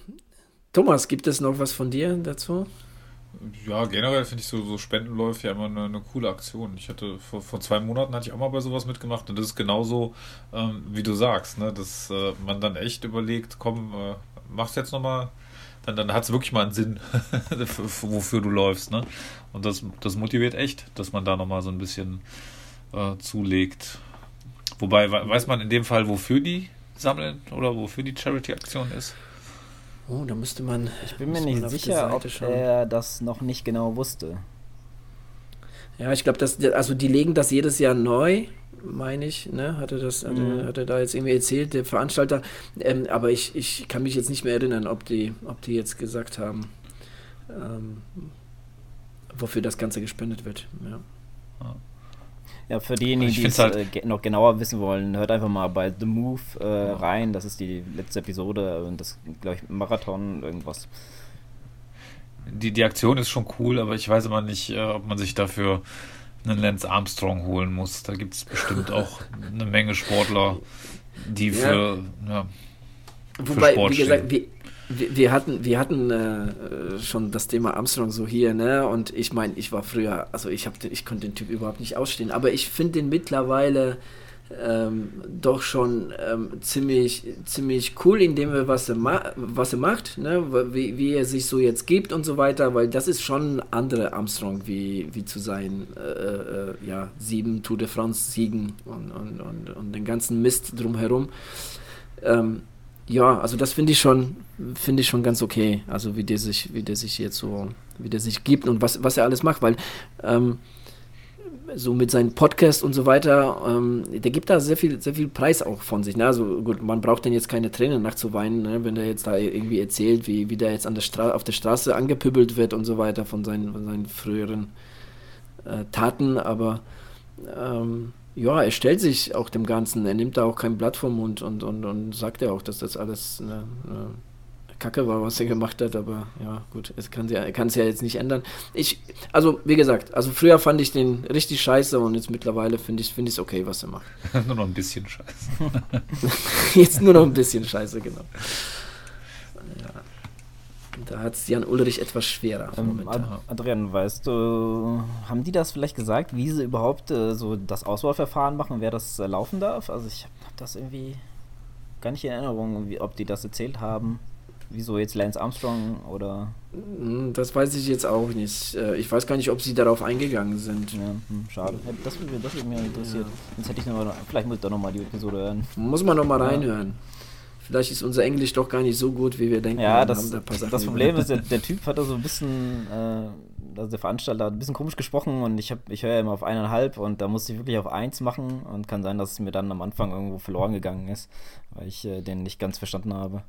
Thomas, gibt es noch was von dir dazu? Ja, generell finde ich so, so Spendenläufe ja immer eine, eine, coole Aktion. Ich hatte vor, vor zwei Monaten hatte ich auch mal bei sowas mitgemacht und das ist genauso, ähm, wie du sagst, ne? dass äh, man dann echt überlegt, komm, äh, mach's jetzt nochmal dann, dann hat es wirklich mal einen Sinn, wofür du läufst. Ne? Und das, das motiviert echt, dass man da nochmal so ein bisschen äh, zulegt. Wobei, weiß man in dem Fall, wofür die sammeln oder wofür die Charity-Aktion ist? Oh, da müsste man. Ich bin mir nicht sicher, ob schauen. er das noch nicht genau wusste. Ja, ich glaube, also die legen das jedes Jahr neu meine ich, ne? hatte das, hatte, mhm. hatte da jetzt irgendwie erzählt, der Veranstalter. Ähm, aber ich, ich kann mich jetzt nicht mehr erinnern, ob die, ob die jetzt gesagt haben, ähm, wofür das Ganze gespendet wird. Ja. Ja, für diejenigen, die es halt äh, noch genauer wissen wollen, hört einfach mal bei The Move äh, rein. Das ist die letzte Episode und das, glaube ich, Marathon, irgendwas. Die, die Aktion ist schon cool, aber ich weiß immer nicht, äh, ob man sich dafür einen Lance Armstrong holen muss. Da gibt es bestimmt auch eine Menge Sportler, die für, ja. ja für Wobei, Sport wie gesagt, wir, hatten, wir hatten äh, schon das Thema Armstrong so hier, ne? Und ich meine, ich war früher, also ich habe, ich konnte den Typ überhaupt nicht ausstehen, aber ich finde den mittlerweile ähm, doch schon ähm, ziemlich, ziemlich cool, indem er was er, ma was er macht, ne? wie, wie er sich so jetzt gibt und so weiter, weil das ist schon ein anderer Armstrong, wie, wie zu sein, äh, äh, ja, sieben Tour de France Siegen und, und, und, und den ganzen Mist drumherum. Ähm, ja, also das finde ich schon, finde ich schon ganz okay, also wie der sich, wie der sich jetzt so, wie der sich gibt und was, was er alles macht, weil ähm, so mit seinem Podcast und so weiter, ähm, der gibt da sehr viel, sehr viel Preis auch von sich. Ne? Also gut, man braucht denn jetzt keine Tränen nachzuweinen, ne? wenn er jetzt da irgendwie erzählt, wie, wie der jetzt an der Stra auf der Straße angepübelt wird und so weiter von seinen, von seinen früheren äh, Taten, aber ähm, ja, er stellt sich auch dem Ganzen, er nimmt da auch kein Blatt vom Mund und, und, und sagt ja auch, dass das alles eine, eine Kacke war, was er gemacht hat, aber ja, gut, es kann es ja jetzt nicht ändern. Ich, also wie gesagt, also früher fand ich den richtig scheiße und jetzt mittlerweile finde ich es find okay, was er macht. nur noch ein bisschen scheiße. jetzt nur noch ein bisschen scheiße, genau. Da hat es Jan Ulrich etwas schwerer. Ähm, Adrian, weißt du, haben die das vielleicht gesagt, wie sie überhaupt äh, so das Auswahlverfahren machen, wer das äh, laufen darf? Also ich habe das irgendwie gar nicht in Erinnerung, wie, ob die das erzählt haben. Wieso jetzt Lance Armstrong oder? Hm, das weiß ich jetzt auch nicht. Äh, ich weiß gar nicht, ob sie darauf eingegangen sind. Ja, hm, schade. Das würde das mich interessiert. Ja. Sonst hätte ich noch mal, vielleicht muss ich doch nochmal die Episode hören. Muss man nochmal ja. Vielleicht ist unser Englisch doch gar nicht so gut, wie wir denken. Ja, das, da das Problem ist, der, der, Typ hat da so ein bisschen, äh, also der Veranstalter hat ein bisschen komisch gesprochen und ich, ich höre ja immer auf eineinhalb und da musste ich wirklich auf eins machen und kann sein, dass es mir dann am Anfang irgendwo verloren gegangen ist, weil ich äh, den nicht ganz verstanden habe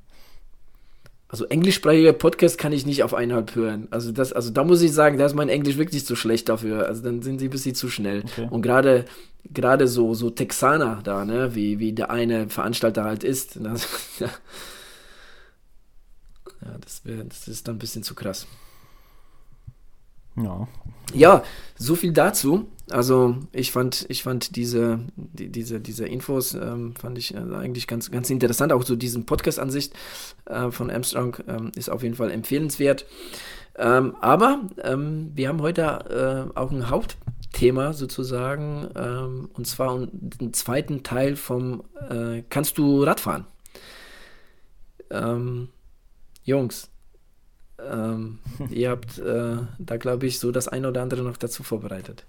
also englischsprachiger Podcast kann ich nicht auf eineinhalb hören. Also das, also da muss ich sagen, da ist mein Englisch wirklich zu schlecht dafür. Also dann sind sie ein bisschen zu schnell. Okay. Und gerade gerade so so Texaner da, ne, wie wie der eine Veranstalter halt ist, das, ja, ja das, wär, das ist dann ein bisschen zu krass. Ja. Ja, so viel dazu. Also ich fand, ich fand diese, die, diese, diese Infos ähm, fand ich äh, eigentlich ganz, ganz interessant. Auch so diesen Podcast an sich äh, von Armstrong ähm, ist auf jeden Fall empfehlenswert. Ähm, aber ähm, wir haben heute äh, auch ein Hauptthema sozusagen, ähm, und zwar den zweiten Teil vom äh, Kannst du Radfahren? Ähm, Jungs, ihr habt äh, da, glaube ich, so das eine oder andere noch dazu vorbereitet.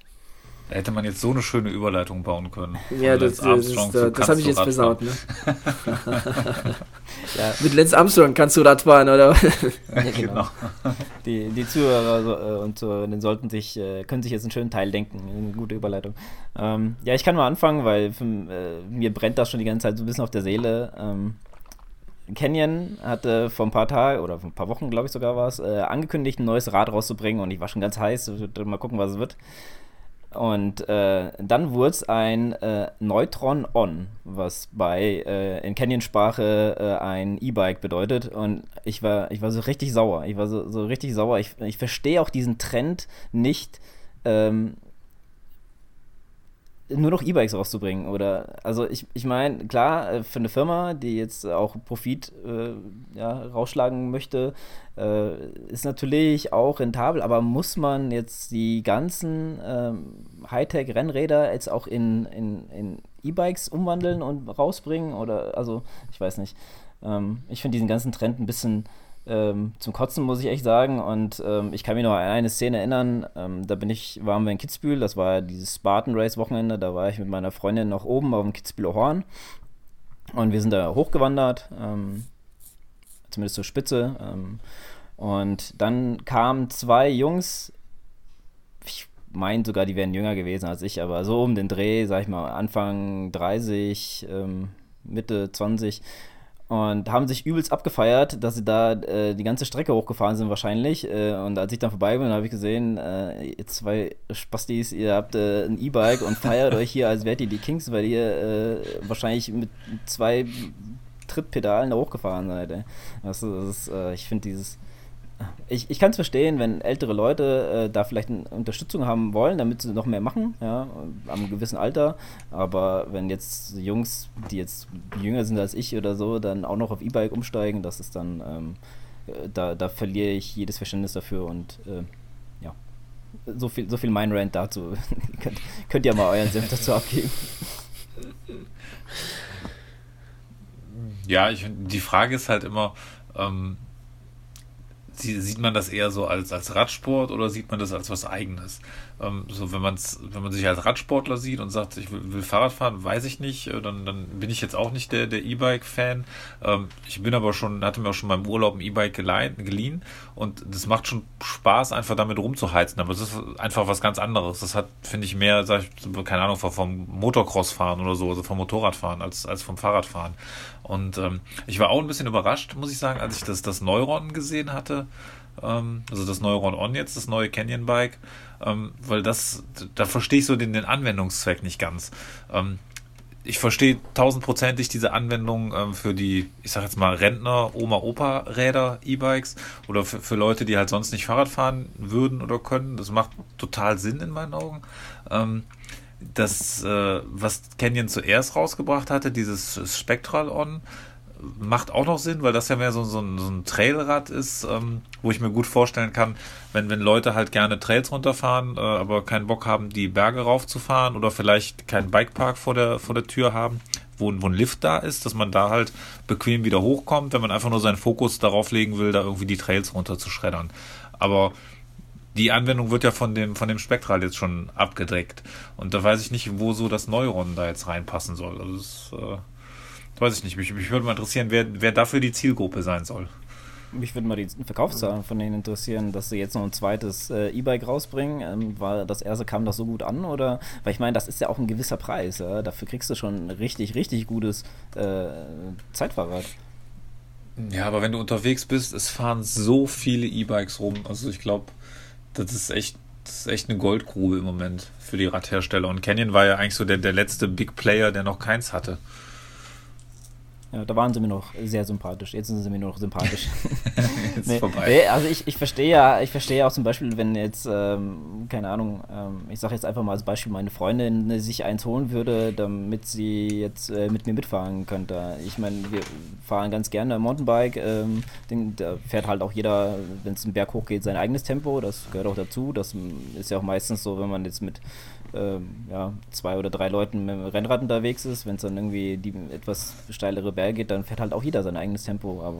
Da hätte man jetzt so eine schöne Überleitung bauen können. Ja, das, das, ist, äh, das habe ich jetzt versaut. Ne? ja. Mit Lenz Armstrong kannst du Radfahren, oder? ja, genau. genau. Die, die Zuhörer äh, und Zuhörerinnen sollten sich, äh, können sich jetzt einen schönen Teil denken. Eine gute Überleitung. Ähm, ja, ich kann mal anfangen, weil für, äh, mir brennt das schon die ganze Zeit so ein bisschen auf der Seele. Ähm, Canyon hatte vor ein paar Tagen oder vor ein paar Wochen, glaube ich sogar war es, äh, angekündigt, ein neues Rad rauszubringen und ich war schon ganz heiß. Mal gucken, was es wird. Und äh, dann wurde es ein äh, Neutron On, was bei äh, in Canyon-Sprache äh, ein E-Bike bedeutet. Und ich war, ich war so richtig sauer. Ich war so, so richtig sauer. Ich, ich verstehe auch diesen Trend nicht. Ähm, nur noch E-Bikes rauszubringen oder? Also ich, ich meine klar äh, für eine Firma die jetzt auch Profit äh, ja, rausschlagen möchte äh, ist natürlich auch rentabel aber muss man jetzt die ganzen ähm, Hightech Rennräder jetzt auch in, in, in E-Bikes umwandeln und rausbringen oder? Also ich weiß nicht. Ähm, ich finde diesen ganzen Trend ein bisschen ähm, zum Kotzen, muss ich echt sagen. Und ähm, ich kann mich noch an eine Szene erinnern, ähm, da bin ich, waren wir in Kitzbühel, das war dieses Spartan Race Wochenende, da war ich mit meiner Freundin noch oben auf dem Kitzbühler Horn. Und wir sind da hochgewandert, ähm, zumindest zur Spitze. Ähm, und dann kamen zwei Jungs, ich meine sogar, die wären jünger gewesen als ich, aber so um den Dreh, sag ich mal, Anfang 30, ähm, Mitte 20, und haben sich übelst abgefeiert, dass sie da äh, die ganze Strecke hochgefahren sind wahrscheinlich. Äh, und als ich dann vorbei bin, habe ich gesehen, äh, ihr zwei Spastis, ihr habt äh, ein E-Bike und feiert euch hier, als wärt ihr die Kings, weil ihr äh, wahrscheinlich mit zwei Trittpedalen da hochgefahren seid. Ey. Das, das ist, äh, ich finde dieses ich, ich kann es verstehen, wenn ältere Leute äh, da vielleicht eine Unterstützung haben wollen, damit sie noch mehr machen, ja, am gewissen Alter. Aber wenn jetzt Jungs, die jetzt jünger sind als ich oder so, dann auch noch auf E-Bike umsteigen, das ist dann, ähm, äh, da, da verliere ich jedes Verständnis dafür und äh, ja, so viel, so viel mein Rant dazu. könnt, könnt ihr mal euren Senf dazu abgeben. Ja, ich, die Frage ist halt immer, ähm, sieht man das eher so als, als Radsport oder sieht man das als was Eigenes? Ähm, so, wenn, man's, wenn man sich als Radsportler sieht und sagt, ich will, will Fahrrad fahren, weiß ich nicht, äh, dann, dann bin ich jetzt auch nicht der, der E-Bike-Fan. Ähm, ich bin aber schon, hatte mir auch schon beim Urlaub ein E-Bike geliehen und das macht schon Spaß, einfach damit rumzuheizen. Aber es ist einfach was ganz anderes. Das hat, finde ich, mehr, sag ich, keine Ahnung, vom Motocross fahren oder so, also vom Motorradfahren als, als vom Fahrradfahren. Und ähm, ich war auch ein bisschen überrascht, muss ich sagen, als ich das, das Neuron gesehen hatte ähm, also das Neuron On jetzt, das neue Canyon Bike, ähm, weil das, da verstehe ich so den, den Anwendungszweck nicht ganz. Ähm, ich verstehe tausendprozentig diese Anwendung ähm, für die, ich sag jetzt mal, Rentner, Oma-Opa-Räder, E-Bikes oder für, für, Leute, die halt sonst nicht Fahrrad fahren würden oder können. Das macht total Sinn in meinen Augen. Ähm, das, äh, was Canyon zuerst rausgebracht hatte, dieses Spectral On, macht auch noch Sinn, weil das ja mehr so, so, ein, so ein Trailrad ist, ähm, wo ich mir gut vorstellen kann, wenn, wenn Leute halt gerne Trails runterfahren, äh, aber keinen Bock haben, die Berge raufzufahren oder vielleicht keinen Bikepark vor der, vor der Tür haben, wo, wo ein Lift da ist, dass man da halt bequem wieder hochkommt, wenn man einfach nur seinen Fokus darauf legen will, da irgendwie die Trails runterzuschreddern. Aber die Anwendung wird ja von dem, von dem Spektral jetzt schon abgedeckt. Und da weiß ich nicht, wo so das Neuron da jetzt reinpassen soll. Also das, äh, weiß ich nicht. Mich, mich würde mal interessieren, wer, wer dafür die Zielgruppe sein soll. Mich würde mal die Verkaufszahlen von denen interessieren, dass sie jetzt noch ein zweites äh, E-Bike rausbringen. Ähm, war das erste kam das so gut an oder? Weil ich meine, das ist ja auch ein gewisser Preis. Ja? Dafür kriegst du schon ein richtig, richtig gutes äh, Zeitfahrrad. Ja, aber wenn du unterwegs bist, es fahren so viele E-Bikes rum. Also ich glaube, das ist echt, das ist echt eine Goldgrube im Moment für die Radhersteller. Und Canyon war ja eigentlich so der, der letzte Big Player, der noch keins hatte. Ja, da waren sie mir noch sehr sympathisch. Jetzt sind sie mir nur noch sympathisch. jetzt nee, vorbei. also ich, ich verstehe ja, ich verstehe ja auch zum Beispiel, wenn jetzt, ähm, keine Ahnung, ähm, ich sage jetzt einfach mal als Beispiel, meine Freundin sich eins holen würde, damit sie jetzt äh, mit mir mitfahren könnte. Ich meine, wir fahren ganz gerne Mountainbike. Ähm, den, da fährt halt auch jeder, wenn es einen Berg hochgeht, sein eigenes Tempo. Das gehört auch dazu. Das ist ja auch meistens so, wenn man jetzt mit äh, ja, zwei oder drei Leuten mit dem Rennrad unterwegs ist, wenn es dann irgendwie die etwas steilere Berge geht, dann fährt halt auch jeder sein eigenes Tempo. Aber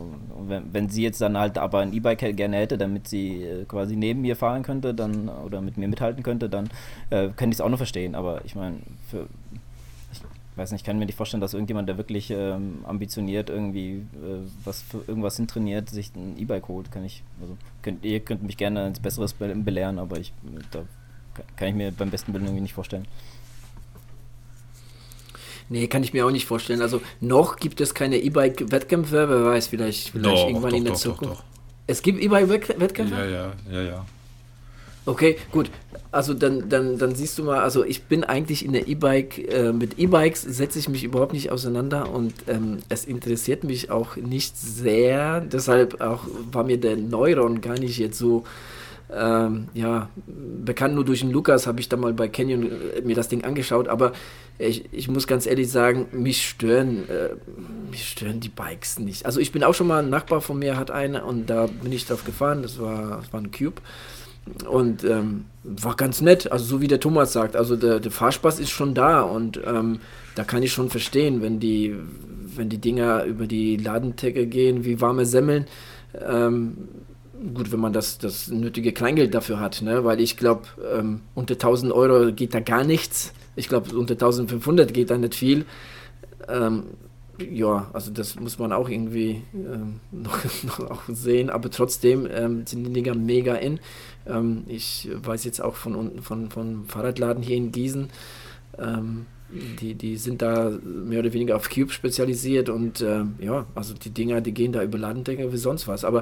wenn, wenn sie jetzt dann halt aber ein E-Bike gerne hätte, damit sie äh, quasi neben mir fahren könnte, dann oder mit mir mithalten könnte, dann äh, könnte ich es auch noch verstehen. Aber ich meine, ich weiß nicht, ich kann mir nicht vorstellen, dass irgendjemand, der wirklich ähm, ambitioniert irgendwie äh, was für irgendwas hintrainiert, sich ein E-Bike holt. Kann ich, also könnt, ihr könnt mich gerne ins Besseres belehren, aber ich da kann ich mir beim besten Willen irgendwie nicht vorstellen. Nee, kann ich mir auch nicht vorstellen. Also noch gibt es keine E-Bike-Wettkämpfe, wer weiß, vielleicht, vielleicht doch, irgendwann doch, in der doch, Zukunft. Es gibt E-Bike-Wettkämpfe? Ja, ja, ja, ja. Okay, gut. Also dann, dann, dann siehst du mal, also ich bin eigentlich in der E-Bike, äh, mit E-Bikes setze ich mich überhaupt nicht auseinander und ähm, es interessiert mich auch nicht sehr. Deshalb auch war mir der Neuron gar nicht jetzt so ähm, ja, bekannt nur durch den Lukas, habe ich da mal bei Canyon äh, mir das Ding angeschaut, aber ich, ich muss ganz ehrlich sagen, mich stören, äh, mich stören die Bikes nicht. Also ich bin auch schon mal, ein Nachbar von mir hat eine und da bin ich drauf gefahren, das war, das war ein Cube und ähm, war ganz nett, also so wie der Thomas sagt, also der, der Fahrspaß ist schon da und ähm, da kann ich schon verstehen, wenn die, wenn die Dinger über die Ladentecke gehen wie warme Semmeln, ähm, gut, wenn man das, das nötige Kleingeld dafür hat, ne? weil ich glaube, ähm, unter 1000 Euro geht da gar nichts. Ich glaube, unter 1500 geht da nicht viel. Ähm, ja, also das muss man auch irgendwie ähm, noch, noch, auch sehen, aber trotzdem ähm, sind die Dinger mega in. Ähm, ich weiß jetzt auch von unten von, von Fahrradladen hier in Gießen, ähm, die, die sind da mehr oder weniger auf Cube spezialisiert und äh, ja, also die Dinger, die gehen da über Ladendecke wie sonst was. Aber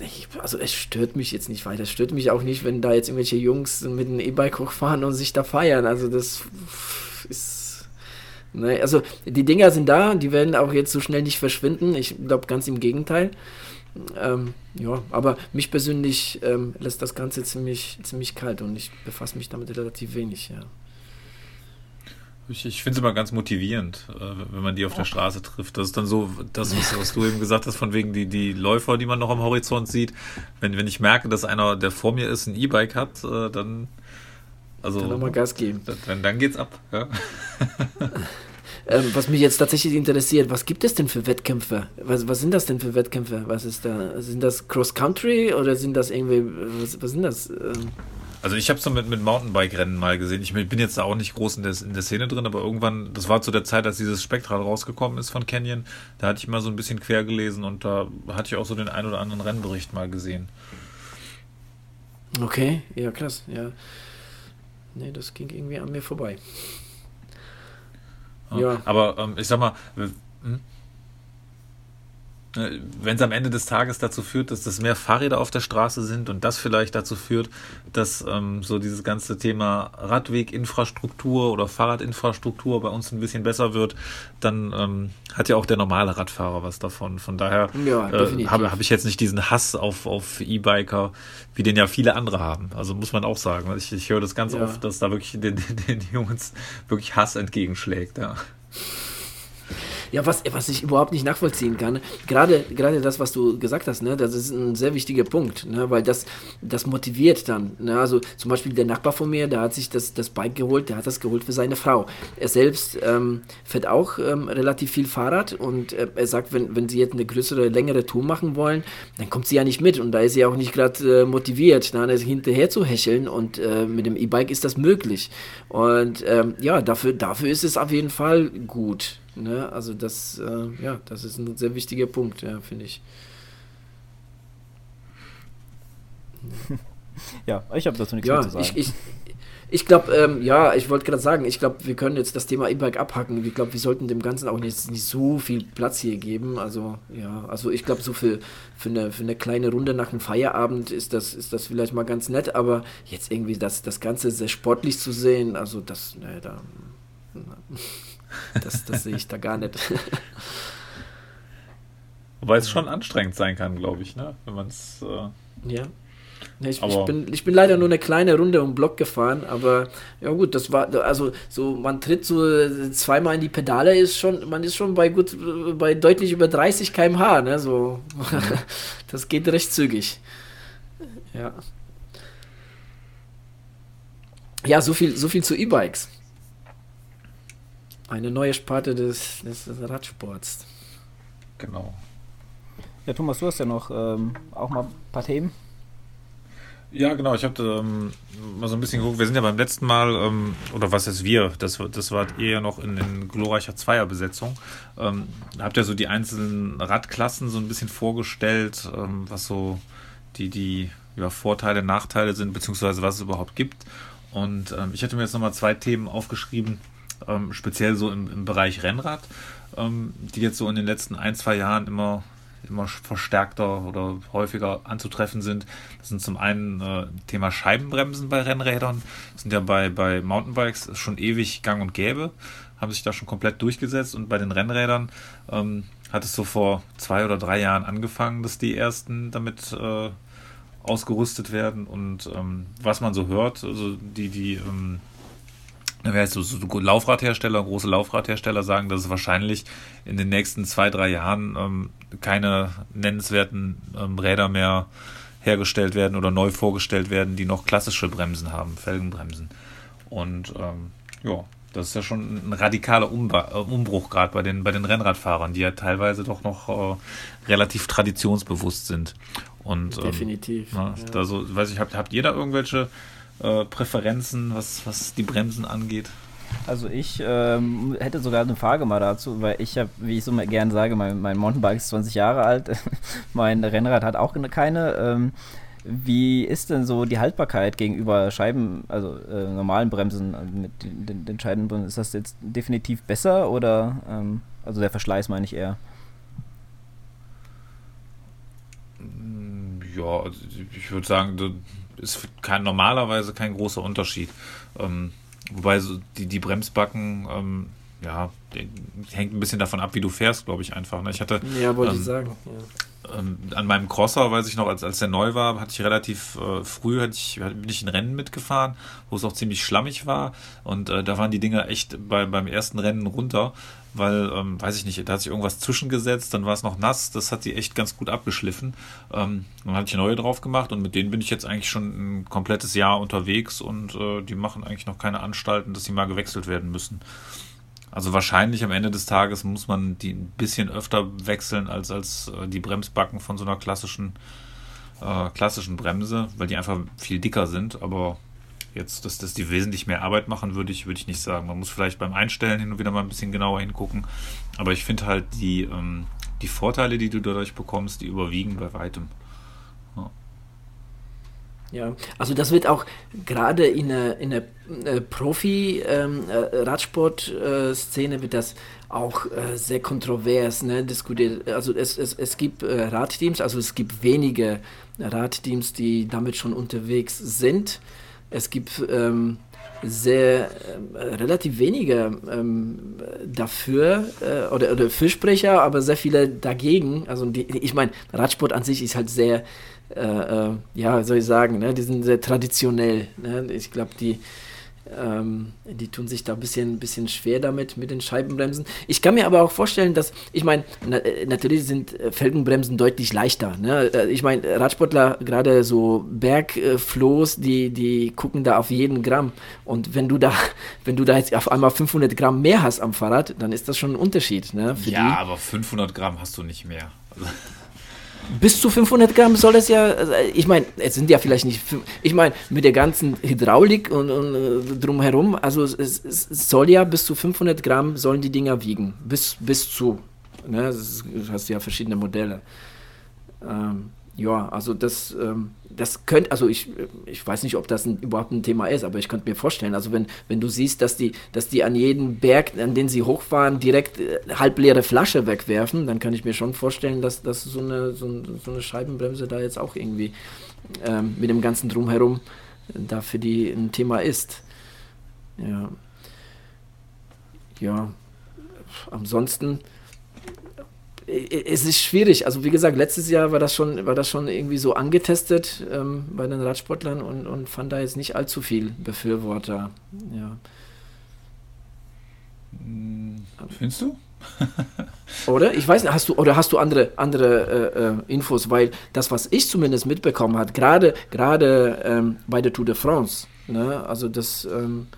ich, also es stört mich jetzt nicht weiter. Es stört mich auch nicht, wenn da jetzt irgendwelche Jungs mit einem E-Bike hochfahren und sich da feiern. Also das ist. Ne, also die Dinger sind da, die werden auch jetzt so schnell nicht verschwinden. Ich glaube ganz im Gegenteil. Ähm, ja, aber mich persönlich ähm, lässt das Ganze ziemlich, ziemlich kalt und ich befasse mich damit relativ wenig, ja. Ich, ich finde es immer ganz motivierend, äh, wenn man die auf der Straße trifft. Das ist dann so, das, was, was, du eben gesagt hast, von wegen die, die Läufer, die man noch am Horizont sieht. Wenn, wenn ich merke, dass einer, der vor mir ist, ein E-Bike hat, äh, dann. Also, dann nochmal Gas geben. Dann, dann geht's ab. Ja. ähm, was mich jetzt tatsächlich interessiert, was gibt es denn für Wettkämpfe? Was, was sind das denn für Wettkämpfe? Was ist da? Sind das Cross-Country oder sind das irgendwie, was, was sind das? Ähm, also ich habe es so mit, mit Mountainbike-Rennen mal gesehen. Ich bin jetzt da auch nicht groß in der, in der Szene drin, aber irgendwann, das war zu der Zeit, als dieses Spektral rausgekommen ist von Canyon, da hatte ich mal so ein bisschen quer gelesen und da hatte ich auch so den ein oder anderen Rennbericht mal gesehen. Okay, ja krass, ja. Nee, das ging irgendwie an mir vorbei. Ja. Aber ähm, ich sag mal, hm? Äh, wenn es am Ende des Tages dazu führt, dass das mehr Fahrräder auf der Straße sind und das vielleicht dazu führt, dass ähm, so dieses ganze Thema Radweginfrastruktur oder Fahrradinfrastruktur bei uns ein bisschen besser wird, dann ähm, hat ja auch der normale Radfahrer was davon. Von daher ja, äh, habe hab ich jetzt nicht diesen Hass auf, auf E-Biker, wie den ja viele andere haben. Also muss man auch sagen. Ich, ich höre das ganz ja. oft, dass da wirklich den, den, den Jungs wirklich Hass entgegenschlägt. Ja. Ja, was, was ich überhaupt nicht nachvollziehen kann, gerade, gerade das, was du gesagt hast, ne, das ist ein sehr wichtiger Punkt, ne, weil das, das motiviert dann. Ne, also zum Beispiel der Nachbar von mir, der hat sich das, das Bike geholt, der hat das geholt für seine Frau. Er selbst ähm, fährt auch ähm, relativ viel Fahrrad und äh, er sagt, wenn, wenn sie jetzt eine größere, längere Tour machen wollen, dann kommt sie ja nicht mit und da ist sie auch nicht gerade äh, motiviert, ne, hinterher zu hecheln und äh, mit dem E-Bike ist das möglich. Und ähm, ja, dafür, dafür ist es auf jeden Fall gut. Ne? Also das, äh, ja, das ist ein sehr wichtiger Punkt, ja, finde ich. Ja, ich habe dazu nichts ja, mehr zu sagen. Ich, ich, ich glaube, ähm, ja, ich wollte gerade sagen, ich glaube, wir können jetzt das Thema E-Bike abhacken. Ich glaube, wir sollten dem Ganzen auch nicht, nicht so viel Platz hier geben. Also, ja, also ich glaube, so für, für, eine, für eine kleine Runde nach dem Feierabend ist das, ist das vielleicht mal ganz nett, aber jetzt irgendwie das, das Ganze sehr sportlich zu sehen, also das, ne, da. Das, das sehe ich da gar nicht. Wobei es schon anstrengend sein kann, glaube ich, ne? wenn man es. Äh ja. Ich, ich, bin, ich bin leider nur eine kleine Runde um Block gefahren, aber ja gut, das war, also so, man tritt so zweimal in die Pedale, ist schon, man ist schon bei gut, bei deutlich über 30 km/h, ne, so, das geht recht zügig. Ja. Ja, so viel, so viel zu E-Bikes. Eine neue Sparte des, des, Radsports. Genau. Ja, Thomas, du hast ja noch ähm, auch mal ein paar Themen. Ja, genau. Ich habe ähm, mal so ein bisschen geguckt. Wir sind ja beim letzten Mal, ähm, oder was ist wir? Das, das war eher noch in, in glorreicher Zweierbesetzung. Ähm, habt ihr so die einzelnen Radklassen so ein bisschen vorgestellt, ähm, was so die, die ja, Vorteile, Nachteile sind, beziehungsweise was es überhaupt gibt. Und ähm, ich hätte mir jetzt nochmal zwei Themen aufgeschrieben, ähm, speziell so im, im Bereich Rennrad, ähm, die jetzt so in den letzten ein, zwei Jahren immer, immer verstärkter oder häufiger anzutreffen sind. Das sind zum einen äh, Thema Scheibenbremsen bei Rennrädern. Das sind ja bei, bei Mountainbikes schon ewig gang und gäbe, haben sich da schon komplett durchgesetzt und bei den Rennrädern ähm, hat es so vor zwei oder drei Jahren angefangen, dass die ersten damit äh, ausgerüstet werden und ähm, was man so hört, also die, die ähm, so, so Laufradhersteller, große Laufradhersteller sagen, dass es wahrscheinlich in den nächsten zwei, drei Jahren ähm, keine nennenswerten ähm, Räder mehr hergestellt werden oder neu vorgestellt werden, die noch klassische Bremsen haben, Felgenbremsen. Und ähm, ja, das ist ja schon ein radikaler Umba äh, Umbruch gerade bei den, bei den Rennradfahrern, die ja teilweise doch noch äh, relativ traditionsbewusst sind. Und, ähm, Definitiv. Na, ja. Also, weiß ich, habt, habt ihr da irgendwelche äh, Präferenzen, was, was die Bremsen angeht? Also ich ähm, hätte sogar eine Frage mal dazu, weil ich habe, wie ich so gerne sage, mein, mein, Mountainbike ist 20 Jahre alt, mein Rennrad hat auch keine. Ähm, wie ist denn so die Haltbarkeit gegenüber Scheiben, also äh, normalen Bremsen also mit den, den, Scheibenbremsen? Ist das jetzt definitiv besser oder ähm, also der Verschleiß meine ich eher? Ja, also ich würde sagen, ist kein, normalerweise kein großer Unterschied. Ähm, wobei so die, die Bremsbacken, ähm, ja, hängt ein bisschen davon ab, wie du fährst, glaube ich einfach. Ne? Ich hatte. Ja, wollte ähm, ich sagen. Ja. Ähm, an meinem Crosser, weiß ich noch, als, als der neu war, hatte ich relativ äh, früh hatte ich, bin ich in Rennen mitgefahren, wo es auch ziemlich schlammig war. Und äh, da waren die Dinger echt bei, beim ersten Rennen runter weil, ähm, weiß ich nicht, da hat sich irgendwas zwischengesetzt, dann war es noch nass, das hat sie echt ganz gut abgeschliffen. Ähm, dann hatte ich neue drauf gemacht und mit denen bin ich jetzt eigentlich schon ein komplettes Jahr unterwegs und äh, die machen eigentlich noch keine Anstalten, dass sie mal gewechselt werden müssen. Also wahrscheinlich am Ende des Tages muss man die ein bisschen öfter wechseln als, als äh, die Bremsbacken von so einer klassischen, äh, klassischen Bremse, weil die einfach viel dicker sind, aber jetzt, dass, dass die wesentlich mehr Arbeit machen, würde ich, würde ich nicht sagen. Man muss vielleicht beim Einstellen hin und wieder mal ein bisschen genauer hingucken. Aber ich finde halt die, ähm, die Vorteile, die du dadurch bekommst, die überwiegen bei weitem. Ja. Also das wird auch gerade in der, in der äh, Profi-Radsport-Szene ähm, äh, wird das auch äh, sehr kontrovers ne, diskutiert. Also es, es, es gibt äh, Radteams, also es gibt wenige Radteams, die damit schon unterwegs sind. Es gibt ähm, sehr äh, relativ wenige ähm, dafür äh, oder, oder Fürsprecher, aber sehr viele dagegen. Also die, ich meine, Radsport an sich ist halt sehr äh, äh, ja, soll ich sagen, ne? die sind sehr traditionell. Ne? Ich glaube, die, ähm, die tun sich da ein bisschen, bisschen schwer damit, mit den Scheibenbremsen. Ich kann mir aber auch vorstellen, dass, ich meine, na, äh, natürlich sind äh, Felgenbremsen deutlich leichter. Ne? Ich meine, Radsportler, gerade so Bergflohs, die, die gucken da auf jeden Gramm. Und wenn du da, wenn du da jetzt auf einmal 500 Gramm mehr hast am Fahrrad, dann ist das schon ein Unterschied. Ne, ja, die. aber 500 Gramm hast du nicht mehr. Bis zu 500 Gramm soll es ja, also, ich meine, es sind ja vielleicht nicht, ich meine, mit der ganzen Hydraulik und, und äh, drumherum, also es, es, soll ja bis zu 500 Gramm sollen die Dinger wiegen, bis, bis zu, ne, du hast ja verschiedene Modelle. Ähm, ja, also das, ähm, das könnte, also ich, ich weiß nicht, ob das ein, überhaupt ein Thema ist, aber ich könnte mir vorstellen, also wenn, wenn du siehst, dass die, dass die an jedem Berg, an den sie hochfahren, direkt äh, halbleere Flasche wegwerfen, dann kann ich mir schon vorstellen, dass, dass so, eine, so, so eine Scheibenbremse da jetzt auch irgendwie ähm, mit dem ganzen Drumherum da für die ein Thema ist. Ja. Ja. Ansonsten es ist schwierig. Also wie gesagt, letztes Jahr war das schon, war das schon irgendwie so angetestet ähm, bei den Radsportlern und, und fand da jetzt nicht allzu viel Befürworter. Ja. Hm, findest du? oder? Ich weiß nicht, hast du, oder hast du andere, andere äh, äh Infos? Weil das, was ich zumindest mitbekommen habe, gerade, gerade ähm, bei der Tour de France, ne, also das ähm,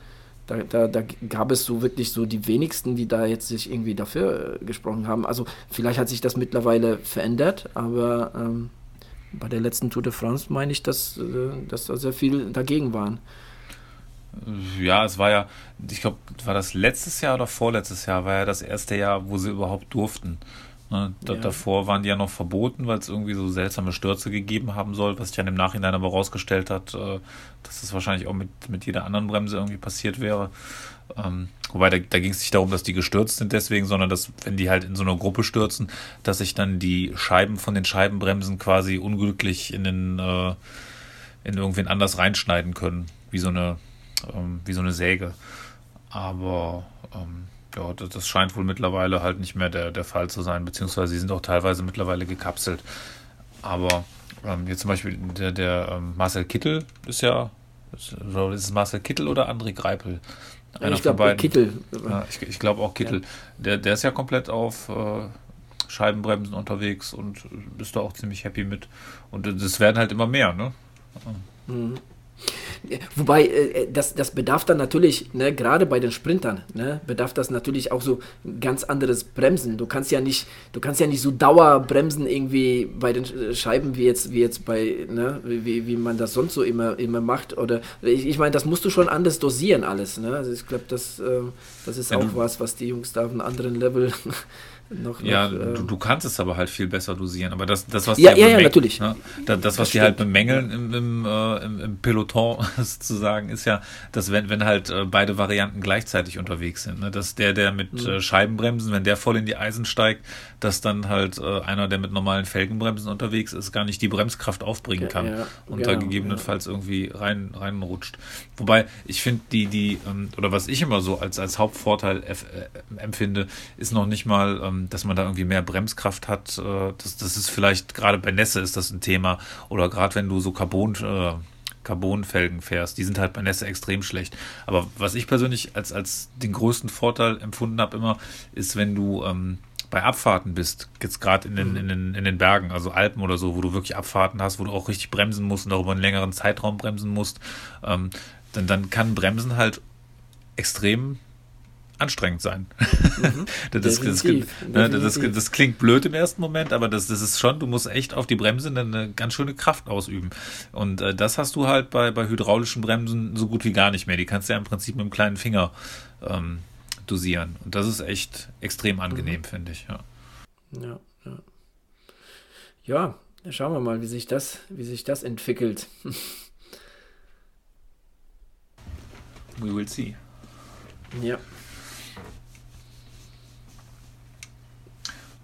da, da, da, gab es so wirklich so die wenigsten, die da jetzt sich irgendwie dafür äh, gesprochen haben. Also vielleicht hat sich das mittlerweile verändert, aber ähm, bei der letzten Tour de France meine ich, dass, äh, dass da sehr viel dagegen waren. Ja, es war ja, ich glaube, war das letztes Jahr oder vorletztes Jahr, war ja das erste Jahr, wo sie überhaupt durften. Ne, ja. Davor waren die ja noch verboten, weil es irgendwie so seltsame Stürze gegeben haben soll, was sich dann im Nachhinein aber rausgestellt hat, äh, dass das wahrscheinlich auch mit, mit jeder anderen Bremse irgendwie passiert wäre. Ähm, wobei da, da ging es nicht darum, dass die gestürzt sind deswegen, sondern dass, wenn die halt in so einer Gruppe stürzen, dass sich dann die Scheiben von den Scheibenbremsen quasi unglücklich in den äh, in irgendwen anders reinschneiden können, wie so eine, ähm, wie so eine Säge. Aber ähm, ja, das scheint wohl mittlerweile halt nicht mehr der, der Fall zu sein, beziehungsweise sie sind auch teilweise mittlerweile gekapselt. Aber ähm, jetzt zum Beispiel der, der ähm, Marcel Kittel ist ja, ist, ist es Marcel Kittel oder André Greipel? Einer ich glaube Kittel. Ja, ich, ich glaube auch Kittel. Ja. Der, der ist ja komplett auf äh, Scheibenbremsen unterwegs und ist da auch ziemlich happy mit. Und das werden halt immer mehr, ne? Mhm. Wobei, äh, das, das bedarf dann natürlich, ne, gerade bei den Sprintern, ne, bedarf das natürlich auch so ganz anderes Bremsen. Du kannst ja nicht, du kannst ja nicht so Dauerbremsen irgendwie bei den Scheiben wie jetzt, wie jetzt bei, ne, wie, wie man das sonst so immer, immer macht. Oder ich, ich meine, das musst du schon anders dosieren alles. Ne? Also ich glaube, das, äh, das ist auch was, was die Jungs da auf einem anderen Level noch, ja, noch, äh, du, du, kannst es aber halt viel besser dosieren. Aber das, das was ja, ja, ja, natürlich. Ne? Das, das, was die halt bemängeln im, im, äh, im, im, Peloton sozusagen, ist ja, dass wenn, wenn halt äh, beide Varianten gleichzeitig unterwegs sind, ne? dass der, der mit mhm. äh, Scheibenbremsen, wenn der voll in die Eisen steigt, dass dann halt äh, einer, der mit normalen Felgenbremsen unterwegs ist, gar nicht die Bremskraft aufbringen kann ja, und genau, da gegebenenfalls irgendwie rein reinrutscht. Wobei ich finde, die, die, ähm, oder was ich immer so als, als Hauptvorteil empfinde, ist noch nicht mal, ähm, dass man da irgendwie mehr Bremskraft hat. Äh, das, das ist vielleicht gerade bei Nässe ist das ein Thema. Oder gerade wenn du so Carbon, äh, Carbonfelgen fährst, die sind halt bei Nässe extrem schlecht. Aber was ich persönlich als, als den größten Vorteil empfunden habe immer, ist, wenn du ähm, bei Abfahrten bist, jetzt gerade in den, mhm. in, den, in den Bergen, also Alpen oder so, wo du wirklich Abfahrten hast, wo du auch richtig bremsen musst und auch über einen längeren Zeitraum bremsen musst, ähm, dann, dann kann Bremsen halt extrem anstrengend sein. Mhm, das, das, ne, das, das, klingt blöd im ersten Moment, aber das, ist schon, du musst echt auf die Bremse eine ganz schöne Kraft ausüben. Und äh, das hast du halt bei, bei hydraulischen Bremsen so gut wie gar nicht mehr. Die kannst du ja im Prinzip mit dem kleinen Finger ähm, dosieren. Und das ist echt extrem angenehm, mhm. finde ich. Ja. ja, ja. Ja, schauen wir mal, wie sich das, wie sich das entwickelt. We will see. Ja.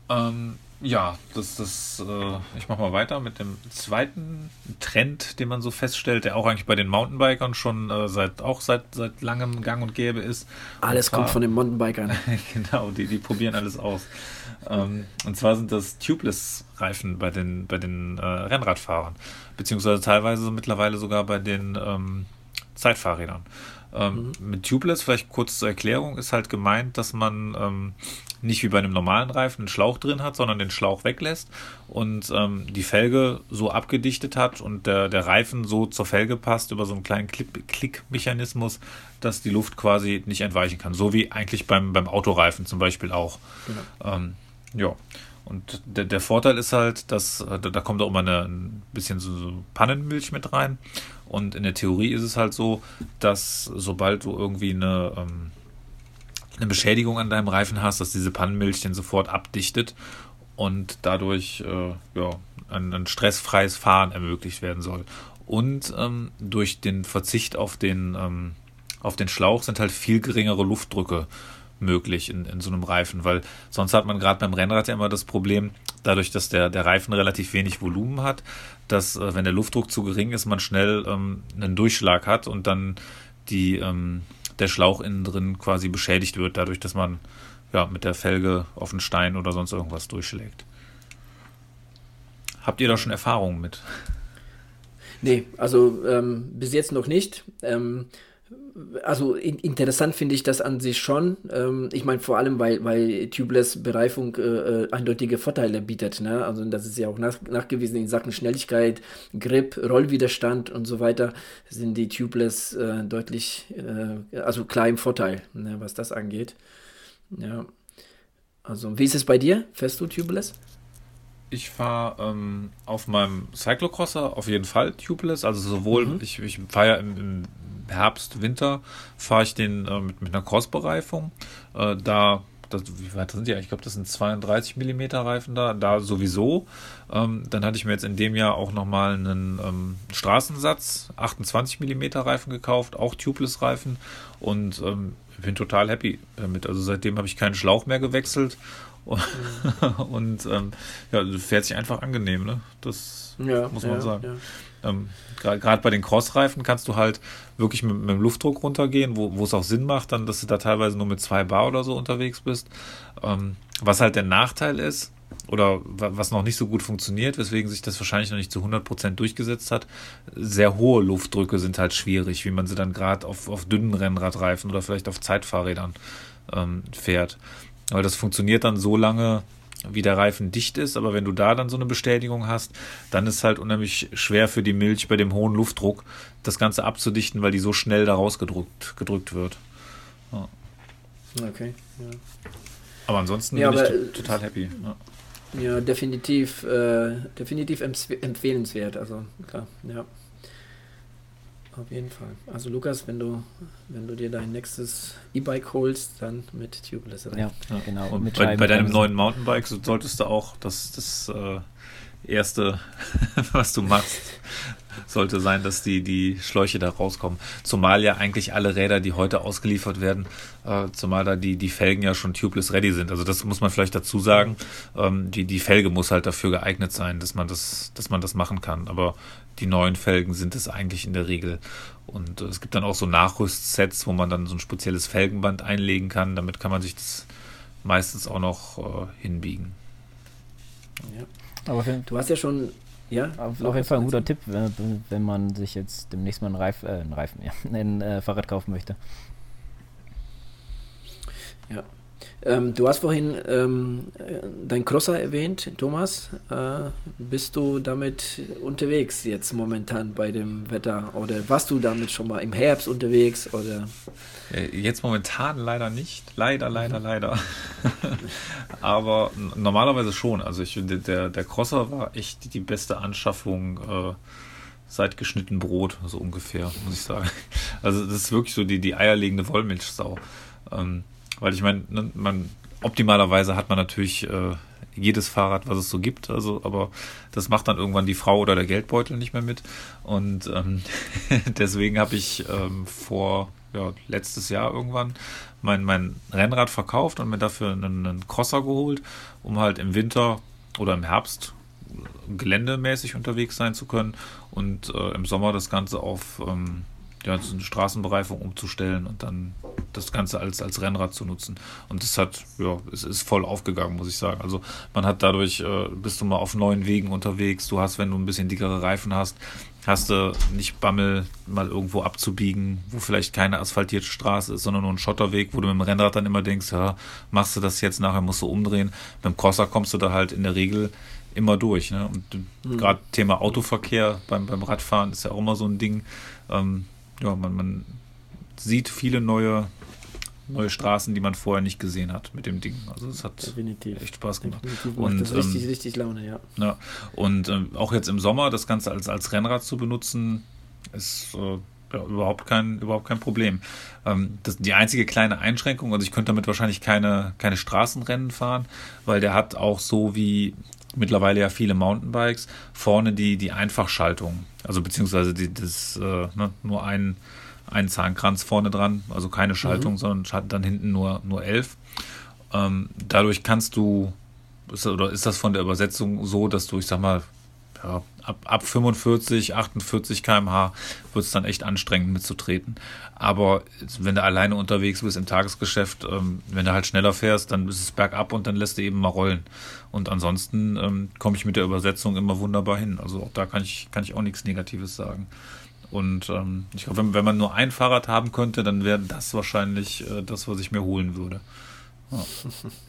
Ähm, ja, das, das, äh, ich mache mal weiter mit dem zweiten Trend, den man so feststellt, der auch eigentlich bei den Mountainbikern schon äh, seit auch seit seit langem Gang und gäbe ist. Alles zwar, kommt von den Mountainbikern. genau, die, die probieren alles aus. Ähm, und zwar sind das Tubeless-Reifen bei den bei den äh, Rennradfahrern, beziehungsweise teilweise mittlerweile sogar bei den ähm, Zeitfahrrädern. Ähm, mhm. Mit Tubeless, vielleicht kurz zur Erklärung, ist halt gemeint, dass man ähm, nicht wie bei einem normalen Reifen einen Schlauch drin hat, sondern den Schlauch weglässt und ähm, die Felge so abgedichtet hat und der, der Reifen so zur Felge passt über so einen kleinen Klickmechanismus, dass die Luft quasi nicht entweichen kann. So wie eigentlich beim, beim Autoreifen zum Beispiel auch. Genau. Ähm, ja. Und der, der Vorteil ist halt, dass äh, da, da kommt auch immer eine, ein bisschen so, so Pannenmilch mit rein. Und in der Theorie ist es halt so, dass sobald du irgendwie eine, ähm, eine Beschädigung an deinem Reifen hast, dass diese Pannenmilch den sofort abdichtet und dadurch äh, ja, ein, ein, stressfreies Fahren ermöglicht werden soll. Und ähm, durch den Verzicht auf den, ähm, auf den Schlauch sind halt viel geringere Luftdrücke möglich in, in so einem Reifen, weil sonst hat man gerade beim Rennrad ja immer das Problem, dadurch, dass der, der Reifen relativ wenig Volumen hat, dass, äh, wenn der Luftdruck zu gering ist, man schnell ähm, einen Durchschlag hat und dann die, ähm, der Schlauch innen drin quasi beschädigt wird, dadurch, dass man ja, mit der Felge auf einen Stein oder sonst irgendwas durchschlägt. Habt ihr da schon Erfahrungen mit? Nee, also ähm, bis jetzt noch nicht. Ähm, also in, interessant finde ich das an sich schon. Ähm, ich meine vor allem, weil, weil Tubeless-Bereifung äh, äh, eindeutige Vorteile bietet. Ne? Also das ist ja auch nach, nachgewiesen in Sachen Schnelligkeit, Grip, Rollwiderstand und so weiter sind die Tubeless äh, deutlich, äh, also klar im Vorteil, ne, was das angeht. Ja. Also wie ist es bei dir? Fährst du Tubeless? Ich fahre ähm, auf meinem Cyclocrosser auf jeden Fall tubeless. Also sowohl, mhm. ich, ich fahre ja im, im Herbst, Winter fahre ich den äh, mit, mit einer Crossbereifung. Äh, da, das, wie weit sind die? Ich glaube, das sind 32 mm Reifen da, da sowieso. Ähm, dann hatte ich mir jetzt in dem Jahr auch nochmal einen ähm, Straßensatz, 28 mm Reifen gekauft, auch Tubeless Reifen und ähm, bin total happy damit. Also seitdem habe ich keinen Schlauch mehr gewechselt und ähm, ja, fährt sich einfach angenehm, ne? Das ja, muss man ja, sagen. Ja. Ähm, Gerade bei den Crossreifen kannst du halt wirklich mit, mit dem Luftdruck runtergehen, wo, es auch Sinn macht, dann, dass du da teilweise nur mit zwei Bar oder so unterwegs bist. Ähm, was halt der Nachteil ist, oder was noch nicht so gut funktioniert, weswegen sich das wahrscheinlich noch nicht zu 100% durchgesetzt hat. Sehr hohe Luftdrücke sind halt schwierig, wie man sie dann gerade auf, auf dünnen Rennradreifen oder vielleicht auf Zeitfahrrädern ähm, fährt. Weil das funktioniert dann so lange, wie der Reifen dicht ist, aber wenn du da dann so eine Bestätigung hast, dann ist es halt unheimlich schwer für die Milch bei dem hohen Luftdruck, das Ganze abzudichten, weil die so schnell da rausgedrückt gedrückt wird. Ja. Okay, ja. Aber ansonsten ja, bin aber, ich total happy. Ja, ja definitiv, äh, definitiv empfehlenswert, also klar, ja. Auf jeden Fall. Also Lukas, wenn du, wenn du dir dein nächstes E-Bike holst, dann mit Tubeless rein. Ja, ja genau. Und bei, bei deinem neuen Mountainbike solltest du auch das, das äh, erste, was du machst, sollte sein, dass die, die Schläuche da rauskommen. Zumal ja eigentlich alle Räder, die heute ausgeliefert werden, äh, zumal da die, die Felgen ja schon tubeless ready sind. Also das muss man vielleicht dazu sagen. Ähm, die, die Felge muss halt dafür geeignet sein, dass man das, dass man das machen kann. Aber die neuen Felgen sind es eigentlich in der Regel. Und äh, es gibt dann auch so Nachrüstsets, wo man dann so ein spezielles Felgenband einlegen kann. Damit kann man sich das meistens auch noch äh, hinbiegen. Ja. Aber du hast ja schon ja, auf, auf jeden Fall ein guter Tipp, wenn, wenn, man sich jetzt demnächst mal einen, Reif, äh, einen Reifen, ja, ein äh, Fahrrad kaufen möchte. Ja. Ähm, du hast vorhin ähm, dein Crosser erwähnt, Thomas. Äh, bist du damit unterwegs jetzt momentan bei dem Wetter? Oder warst du damit schon mal im Herbst unterwegs? Oder? Äh, jetzt momentan leider nicht. Leider, leider, mhm. leider. Aber normalerweise schon. Also ich finde, der, der Crosser war echt die beste Anschaffung äh, seit geschnitten Brot, so ungefähr, muss ich sagen. Also das ist wirklich so die, die eierlegende Wollmilchsau. Ähm, weil ich meine, ne, man optimalerweise hat man natürlich äh, jedes Fahrrad, was es so gibt. Also, aber das macht dann irgendwann die Frau oder der Geldbeutel nicht mehr mit. Und ähm, deswegen habe ich ähm, vor ja, letztes Jahr irgendwann mein, mein Rennrad verkauft und mir dafür einen, einen Crosser geholt, um halt im Winter oder im Herbst geländemäßig unterwegs sein zu können und äh, im Sommer das Ganze auf ähm, eine Straßenbereifung umzustellen und dann das Ganze als, als Rennrad zu nutzen. Und das hat, ja, es ist voll aufgegangen, muss ich sagen. Also man hat dadurch, äh, bist du mal auf neuen Wegen unterwegs, du hast, wenn du ein bisschen dickere Reifen hast, hast du nicht Bammel, mal irgendwo abzubiegen, wo vielleicht keine asphaltierte Straße ist, sondern nur ein Schotterweg, wo du mit dem Rennrad dann immer denkst, ja, machst du das jetzt, nachher musst du umdrehen. Mit dem Crosser kommst du da halt in der Regel immer durch. Ne? Und mhm. gerade Thema Autoverkehr beim, beim Radfahren ist ja auch immer so ein Ding. Ähm, ja, man, man sieht viele neue, neue Straßen, die man vorher nicht gesehen hat mit dem Ding. Also es hat Definitiv. echt Spaß gemacht. Definitiv und das richtig, ähm, richtig Laune, ja. ja und ähm, auch jetzt im Sommer das Ganze als, als Rennrad zu benutzen, ist äh, ja, überhaupt kein, überhaupt kein Problem. Ähm, das, die einzige kleine Einschränkung, also ich könnte damit wahrscheinlich keine, keine Straßenrennen fahren, weil der hat auch so wie mittlerweile ja viele Mountainbikes, vorne die, die Einfachschaltung. Also beziehungsweise die, das, äh, ne, nur ein, ein Zahnkranz vorne dran, also keine Schaltung, mhm. sondern dann hinten nur, nur elf. Ähm, dadurch kannst du, ist, oder ist das von der Übersetzung so, dass du, ich sag mal, ja, ab, ab 45, 48 km/h wird es dann echt anstrengend mitzutreten. Aber wenn du alleine unterwegs bist im Tagesgeschäft, ähm, wenn du halt schneller fährst, dann ist es bergab und dann lässt du eben mal rollen. Und ansonsten ähm, komme ich mit der Übersetzung immer wunderbar hin. Also auch da kann ich, kann ich auch nichts Negatives sagen. Und ähm, ich glaube, wenn, wenn, man nur ein Fahrrad haben könnte, dann wäre das wahrscheinlich äh, das, was ich mir holen würde. Ja.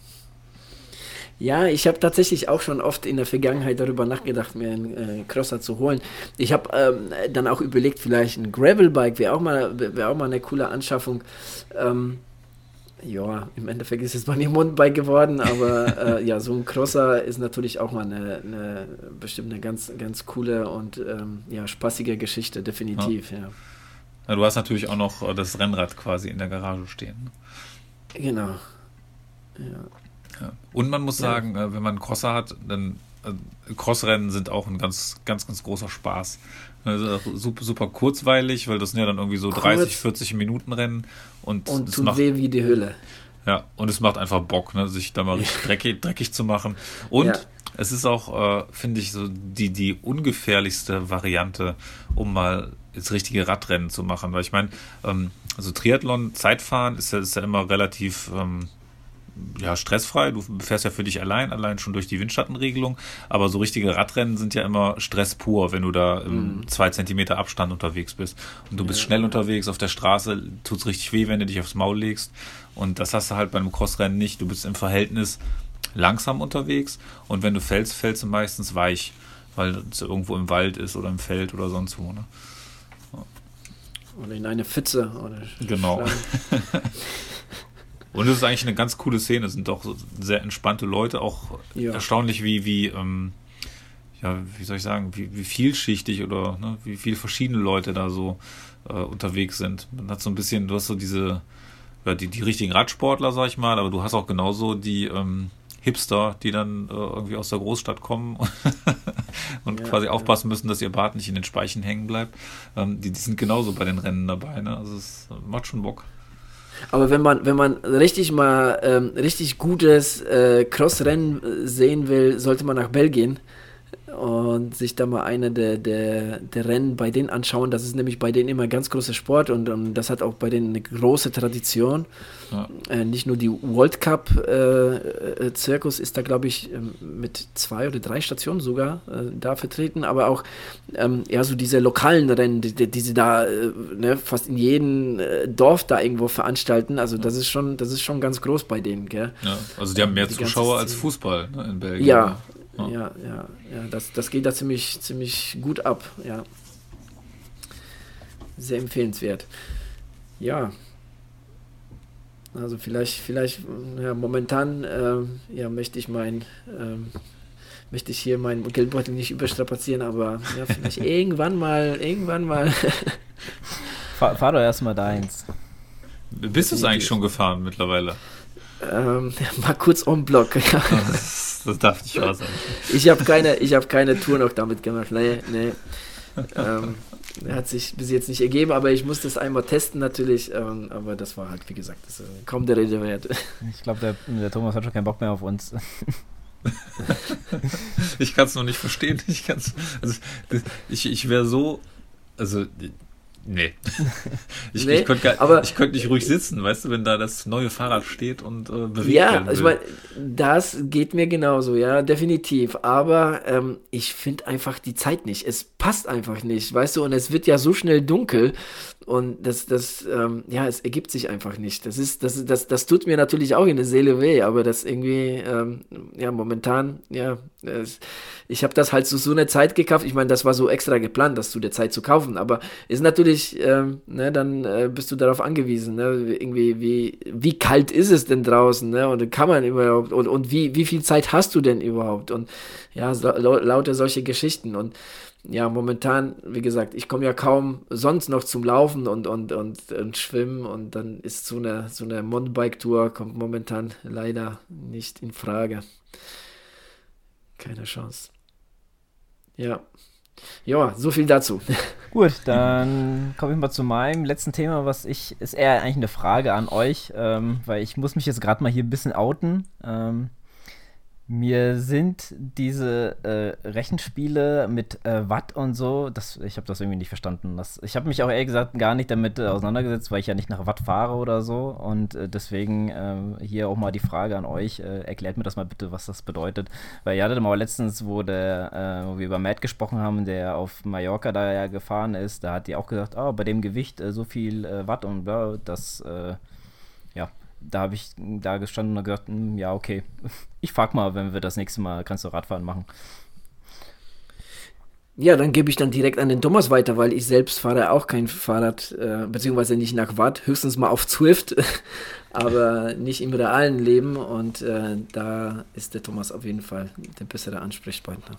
Ja, ich habe tatsächlich auch schon oft in der Vergangenheit darüber nachgedacht, mir einen äh, Crosser zu holen. Ich habe ähm, dann auch überlegt, vielleicht ein Gravelbike wäre auch, mal, wär auch mal eine coole Anschaffung. Ähm, ja, im Endeffekt ist es bei mir Mountainbike geworden, aber äh, ja, so ein Crosser ist natürlich auch mal eine, eine bestimmt eine ganz, ganz coole und ähm, ja, spaßige Geschichte, definitiv, ja. ja. ja. Du hast natürlich auch noch das Rennrad quasi in der Garage stehen. Ne? Genau. Ja. Ja. Und man muss sagen, ja. Äh, wenn man einen Crosser hat, dann äh, Crossrennen sind auch ein ganz, ganz, ganz großer Spaß. Also super, super kurzweilig, weil das sind ja dann irgendwie so Kurz. 30, 40 Minuten Rennen. Und, und tut macht, weh wie die Hölle. Ja, und es macht einfach Bock, ne, sich da mal richtig dreckig, dreckig zu machen. Und ja. es ist auch, äh, finde ich, so die, die ungefährlichste Variante, um mal jetzt richtige Radrennen zu machen. Weil ich meine, ähm, also Triathlon, Zeitfahren ist ja, ist ja immer relativ ähm, ja, stressfrei. Du fährst ja für dich allein, allein schon durch die Windschattenregelung. Aber so richtige Radrennen sind ja immer Stress pur, wenn du da im mhm. zwei Zentimeter Abstand unterwegs bist. Und du bist ja, schnell unterwegs auf der Straße, tut es richtig weh, wenn du dich aufs Maul legst. Und das hast du halt bei einem Crossrennen nicht. Du bist im Verhältnis langsam unterwegs und wenn du fällst, fällst du meistens weich, weil es irgendwo im Wald ist oder im Feld oder sonst wo. Ne? Oder in eine Pfütze. Oder genau. Und es ist eigentlich eine ganz coole Szene. Es sind doch sehr entspannte Leute, auch ja. erstaunlich, wie, wie, ähm, ja, wie soll ich sagen, wie, wie vielschichtig oder ne, wie viele verschiedene Leute da so äh, unterwegs sind. Man hat so ein bisschen, du hast so diese, ja, die, die richtigen Radsportler, sag ich mal, aber du hast auch genauso die ähm, Hipster, die dann äh, irgendwie aus der Großstadt kommen und ja, quasi ja. aufpassen müssen, dass ihr Bart nicht in den Speichen hängen bleibt. Ähm, die, die sind genauso bei den Rennen dabei. Ne? Also es macht schon Bock. Aber wenn man, wenn man richtig mal ähm, richtig gutes äh, Crossrennen äh, sehen will, sollte man nach Belgien und sich da mal eine der, der, der Rennen bei denen anschauen. Das ist nämlich bei denen immer ganz großer Sport und, und das hat auch bei denen eine große Tradition. Ja. Äh, nicht nur die World Cup äh, äh Zirkus ist da, glaube ich, ähm, mit zwei oder drei Stationen sogar äh, da vertreten, aber auch ähm, ja, so diese lokalen Rennen, die, die sie da äh, ne, fast in jedem äh, Dorf da irgendwo veranstalten. Also das ist schon, das ist schon ganz groß bei denen, gell? Ja, also die haben mehr die Zuschauer als Fußball ne, in Belgien. Ja, ja, ja, ja, das, das geht da ziemlich, ziemlich gut ab, ja. Sehr empfehlenswert. Ja. Also vielleicht, vielleicht, ja, momentan äh, ja, möchte ich mein, äh, möchte ich hier meinen Geldbeutel nicht überstrapazieren, aber ja, vielleicht irgendwann mal, irgendwann mal. fahr, fahr doch erstmal deins. Bist du es eigentlich schon gefahren mittlerweile? Ähm, mal kurz on Block. Ja. Das, das, darf nicht wahr sein. Ich habe keine, hab keine Tour noch damit gemacht. Nee, nee. ähm, hat sich bis jetzt nicht ergeben, aber ich musste es einmal testen natürlich. Ähm, aber das war halt, wie gesagt, das, äh, kaum der Rede wert. Ich glaube, der, der Thomas hat schon keinen Bock mehr auf uns. ich kann es noch nicht verstehen. Ich, kann's, also, ich, ich wäre so, also Nee. Ich, nee, ich könnte könnt nicht ruhig sitzen, weißt du, wenn da das neue Fahrrad steht und äh, bewegt Ja, ich meine, das geht mir genauso, ja, definitiv. Aber ähm, ich finde einfach die Zeit nicht. Es passt einfach nicht, weißt du, und es wird ja so schnell dunkel und das, das, ähm, ja, es ergibt sich einfach nicht. Das ist, das, das, das tut mir natürlich auch in der Seele weh, aber das irgendwie, ähm, ja, momentan, ja, es, ich habe das halt zu so, einer Zeit gekauft. Ich meine, das war so extra geplant, das zu der Zeit zu kaufen, aber ist natürlich, ähm, ne, dann äh, bist du darauf angewiesen, ne, irgendwie, wie, wie kalt ist es denn draußen, ne, und kann man überhaupt, und, und wie, wie viel Zeit hast du denn überhaupt, und ja, so, lauter solche Geschichten, und ja, momentan, wie gesagt, ich komme ja kaum sonst noch zum Laufen und, und, und, und Schwimmen und dann ist so eine, so eine Mountainbike-Tour kommt momentan leider nicht in Frage. Keine Chance. Ja. Ja, so viel dazu. Gut, dann komme ich mal zu meinem letzten Thema, was ich, ist eher eigentlich eine Frage an euch, ähm, weil ich muss mich jetzt gerade mal hier ein bisschen outen. Ähm, mir sind diese äh, Rechenspiele mit äh, Watt und so, das, ich habe das irgendwie nicht verstanden. Das, ich habe mich auch ehrlich gesagt gar nicht damit äh, auseinandergesetzt, weil ich ja nicht nach Watt fahre oder so. Und äh, deswegen äh, hier auch mal die Frage an euch: äh, Erklärt mir das mal bitte, was das bedeutet. Weil ihr hattet mal letztens, wo, der, wo wir über Matt gesprochen haben, der auf Mallorca da ja gefahren ist, da hat die auch gesagt: Oh, bei dem Gewicht so viel Watt und bla, das da habe ich da gestanden und gesagt, hm, ja, okay, ich frag mal, wenn wir das nächste Mal kannst du Radfahren machen. Ja, dann gebe ich dann direkt an den Thomas weiter, weil ich selbst fahre auch kein Fahrrad, äh, beziehungsweise nicht nach Watt, höchstens mal auf Zwift, aber nicht im realen Leben und äh, da ist der Thomas auf jeden Fall der bessere Ansprechpartner.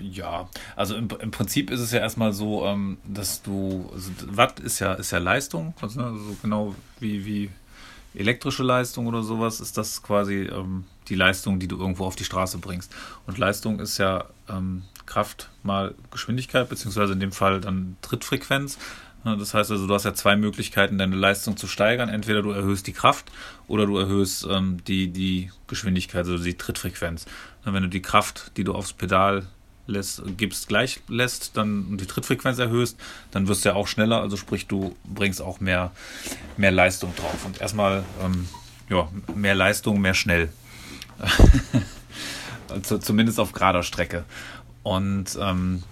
Ja, also im, im, Prinzip ist es ja erstmal so, ähm, dass du, also Watt ist ja, ist ja Leistung, also, ne, also genau wie, wie elektrische Leistung oder sowas, ist das quasi ähm, die Leistung, die du irgendwo auf die Straße bringst. Und Leistung ist ja ähm, Kraft mal Geschwindigkeit, beziehungsweise in dem Fall dann Trittfrequenz. Das heißt also, du hast ja zwei Möglichkeiten, deine Leistung zu steigern. Entweder du erhöhst die Kraft oder du erhöhst ähm, die, die Geschwindigkeit, also die Trittfrequenz. Wenn du die Kraft, die du aufs Pedal lässt, gibst, gleich lässt, dann die Trittfrequenz erhöhst, dann wirst du ja auch schneller, also sprich, du bringst auch mehr, mehr Leistung drauf. Und erstmal, ähm, ja, mehr Leistung, mehr schnell. zumindest auf gerader Strecke. Und ähm,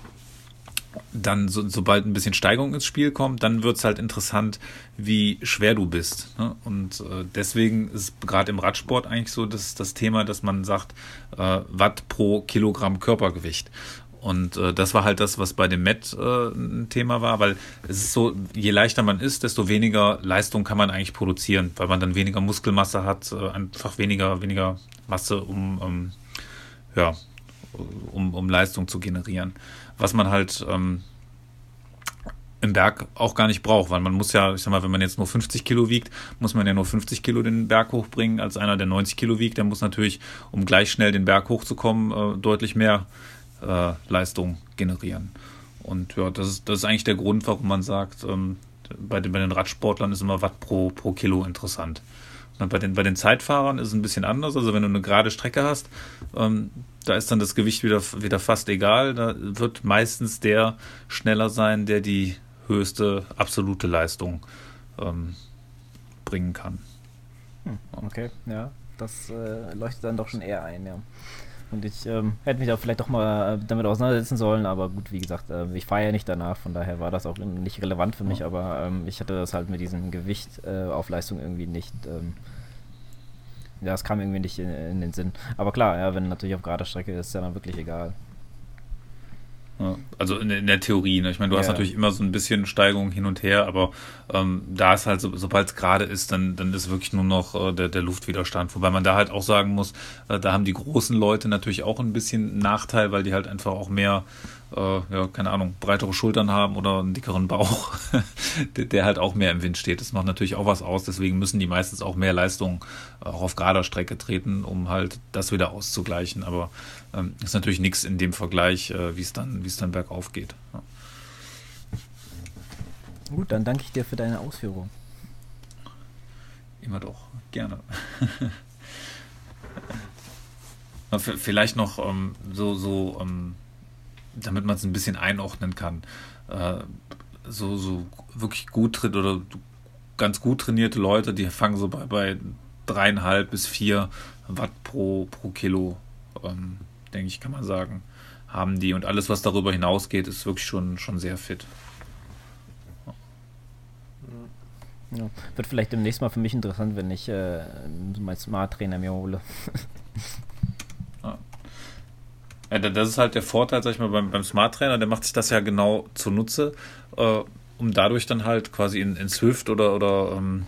dann, so, sobald ein bisschen Steigung ins Spiel kommt, dann wird es halt interessant, wie schwer du bist. Ne? Und äh, deswegen ist gerade im Radsport eigentlich so das, das Thema, dass man sagt, äh, Watt pro Kilogramm Körpergewicht. Und äh, das war halt das, was bei dem Met äh, ein Thema war, weil es ist so, je leichter man ist, desto weniger Leistung kann man eigentlich produzieren, weil man dann weniger Muskelmasse hat, äh, einfach weniger, weniger Masse, um, um ja, um, um Leistung zu generieren was man halt ähm, im Berg auch gar nicht braucht, weil man muss ja, ich sag mal, wenn man jetzt nur 50 Kilo wiegt, muss man ja nur 50 Kilo den Berg hochbringen, als einer, der 90 Kilo wiegt, der muss natürlich, um gleich schnell den Berg hochzukommen, äh, deutlich mehr äh, Leistung generieren. Und ja, das ist, das ist eigentlich der Grund, warum man sagt, ähm, bei, den, bei den Radsportlern ist immer Watt pro, pro Kilo interessant. Bei den, bei den Zeitfahrern ist es ein bisschen anders. Also wenn du eine gerade Strecke hast, ähm, da ist dann das Gewicht wieder, wieder fast egal. Da wird meistens der schneller sein, der die höchste absolute Leistung ähm, bringen kann. Hm, okay, ja, das äh, leuchtet dann doch schon eher ein, ja. Und ich ähm, hätte mich da vielleicht doch mal äh, damit auseinandersetzen sollen, aber gut, wie gesagt, äh, ich fahre ja nicht danach, von daher war das auch nicht relevant für mich, aber ähm, ich hatte das halt mit diesem Gewicht äh, auf Leistung irgendwie nicht ähm, ja, es kam irgendwie nicht in, in, den Sinn. Aber klar, ja, wenn natürlich auf gerader Strecke ist, ist ja dann wirklich egal. Also in, in, der Theorie, ne? ich meine, du ja. hast natürlich immer so ein bisschen Steigung hin und her, aber ähm, da ist halt, so, sobald es gerade ist, dann, dann ist wirklich nur noch äh, der, der Luftwiderstand. Wobei man da halt auch sagen muss, äh, da haben die großen Leute natürlich auch ein bisschen Nachteil, weil die halt einfach auch mehr äh, ja, keine Ahnung, breitere Schultern haben oder einen dickeren Bauch, der, der, halt auch mehr im Wind steht. Das macht natürlich auch was aus, deswegen müssen die meistens auch mehr Leistung auch auf gerader Strecke treten, um halt das wieder auszugleichen. Aber ähm, ist natürlich nichts in dem Vergleich, äh, wie es dann, es dann bergauf geht. Ja. Gut, dann danke ich dir für deine Ausführung. Immer doch, gerne. Vielleicht noch ähm, so, so ähm, damit man es ein bisschen einordnen kann. Äh, so, so wirklich gut tritt oder ganz gut trainierte Leute, die fangen so bei, bei dreieinhalb bis vier Watt pro, pro Kilo, ähm, denke ich, kann man sagen, haben die. Und alles, was darüber hinausgeht, ist wirklich schon, schon sehr fit. Ja. Wird vielleicht demnächst mal für mich interessant, wenn ich äh, mein Smart-Trainer mir hole. Ja, das ist halt der Vorteil, sag ich mal, beim, beim Smart Trainer, der macht sich das ja genau zunutze, äh, um dadurch dann halt quasi in, in Swift oder, oder ähm,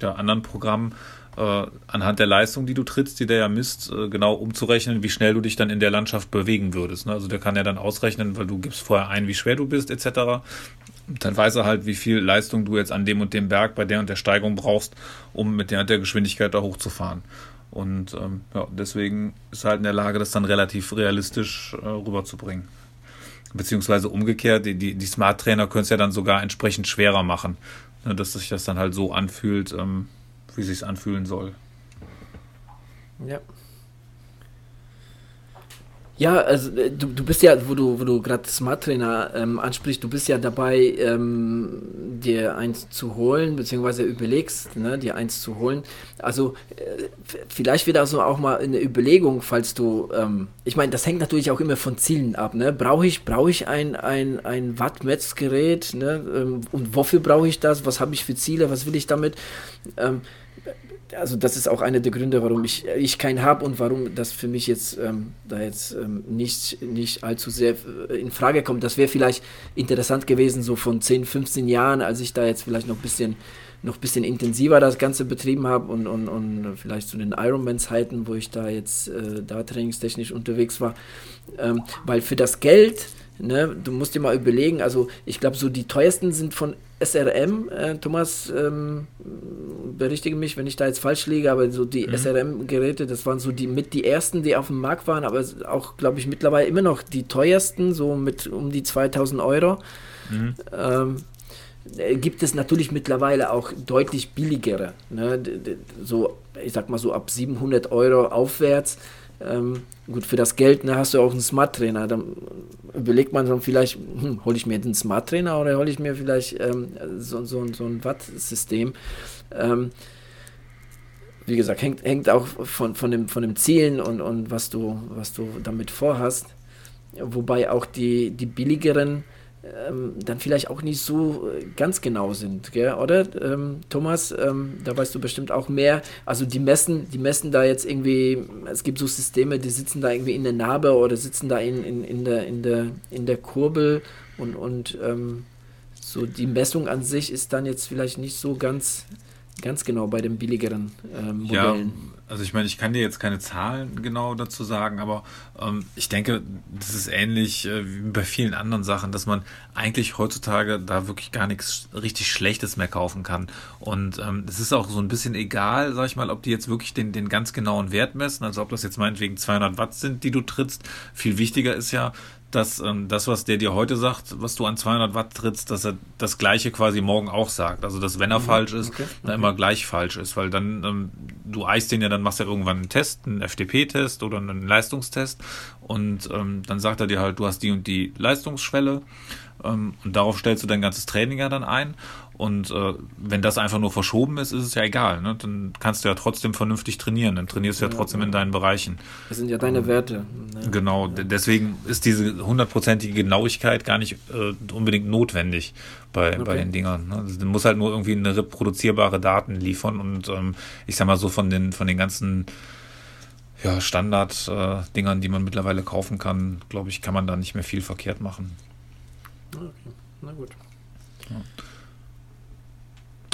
ja, anderen Programmen äh, anhand der Leistung, die du trittst, die der ja misst, äh, genau umzurechnen, wie schnell du dich dann in der Landschaft bewegen würdest. Ne? Also der kann ja dann ausrechnen, weil du gibst vorher ein, wie schwer du bist, etc. Dann weiß er halt, wie viel Leistung du jetzt an dem und dem Berg bei der und der Steigung brauchst, um mit der und der Geschwindigkeit da hochzufahren. Und ähm, ja, deswegen ist er halt in der Lage, das dann relativ realistisch äh, rüberzubringen. Beziehungsweise umgekehrt, die, die, die Smart Trainer können es ja dann sogar entsprechend schwerer machen, ne, dass sich das dann halt so anfühlt, ähm, wie es sich anfühlen soll. Ja. Ja, also äh, du, du bist ja, wo du, wo du gerade Smart Trainer ähm, ansprichst, du bist ja dabei, ähm, dir eins zu holen, beziehungsweise überlegst, ne, dir eins zu holen. Also äh, vielleicht wird also auch mal eine Überlegung, falls du, ähm, ich meine, das hängt natürlich auch immer von Zielen ab, ne? Brauche ich, brauche ich ein, ein, ein Wattmessgerät, ne? Ähm, und wofür brauche ich das? Was habe ich für Ziele? Was will ich damit? Also das ist auch einer der Gründe, warum ich, ich keinen habe und warum das für mich jetzt ähm, da jetzt ähm, nicht, nicht allzu sehr äh, in Frage kommt. Das wäre vielleicht interessant gewesen, so von 10, 15 Jahren, als ich da jetzt vielleicht noch ein bisschen noch bisschen intensiver das Ganze betrieben habe und, und, und vielleicht zu den Ironman-Zeiten, wo ich da jetzt äh, da trainingstechnisch unterwegs war. Ähm, weil für das Geld, ne, du musst dir mal überlegen, also ich glaube, so die teuersten sind von SRM, äh, Thomas, ähm, berichtige mich, wenn ich da jetzt falsch liege, aber so die mhm. SRM-Geräte, das waren so die mit die ersten, die auf dem Markt waren, aber auch, glaube ich, mittlerweile immer noch die teuersten, so mit um die 2000 Euro. Mhm. Ähm, äh, gibt es natürlich mittlerweile auch deutlich billigere, ne? so, ich sag mal so ab 700 Euro aufwärts. Ähm, gut, für das Geld ne, hast du auch einen Smart Trainer. Dann überlegt man dann vielleicht, hm, hole ich mir den Smart Trainer oder hole ich mir vielleicht ähm, so, so, so ein Watt-System. Ähm, wie gesagt, hängt, hängt auch von, von, dem, von dem Zielen und, und was, du, was du damit vorhast. Wobei auch die, die billigeren ähm, dann vielleicht auch nicht so äh, ganz genau sind, gell? oder ähm, Thomas? Ähm, da weißt du bestimmt auch mehr. Also die messen, die messen da jetzt irgendwie, es gibt so Systeme, die sitzen da irgendwie in der Narbe oder sitzen da in, in, in, der, in, der, in der Kurbel und, und ähm, so die Messung an sich ist dann jetzt vielleicht nicht so ganz Ganz genau, bei den billigeren äh, Modellen. Ja, also ich meine, ich kann dir jetzt keine Zahlen genau dazu sagen, aber ähm, ich denke, das ist ähnlich äh, wie bei vielen anderen Sachen, dass man eigentlich heutzutage da wirklich gar nichts richtig Schlechtes mehr kaufen kann. Und ähm, es ist auch so ein bisschen egal, sag ich mal, ob die jetzt wirklich den, den ganz genauen Wert messen, also ob das jetzt meinetwegen 200 Watt sind, die du trittst. Viel wichtiger ist ja, dass ähm, das, was der dir heute sagt, was du an 200 Watt trittst, dass er das Gleiche quasi morgen auch sagt. Also, dass wenn er mhm. falsch ist, okay. dann immer gleich falsch ist, weil dann, ähm, du eist den ja, dann machst du ja irgendwann einen Test, einen FDP-Test oder einen Leistungstest und ähm, dann sagt er dir halt, du hast die und die Leistungsschwelle ähm, und darauf stellst du dein ganzes Training ja dann ein und äh, wenn das einfach nur verschoben ist, ist es ja egal. Ne? Dann kannst du ja trotzdem vernünftig trainieren. Dann trainierst du ja, ja trotzdem ja. in deinen Bereichen. Das sind ja deine ähm, Werte. Ja. Genau. Deswegen ist diese hundertprozentige Genauigkeit gar nicht äh, unbedingt notwendig bei, okay. bei den Dingern. Ne? Also, du musst halt nur irgendwie eine reproduzierbare Daten liefern. Und ähm, ich sag mal so von den, von den ganzen ja, Standard-Dingern, äh, die man mittlerweile kaufen kann, glaube ich, kann man da nicht mehr viel verkehrt machen. Okay. Na gut. Ja.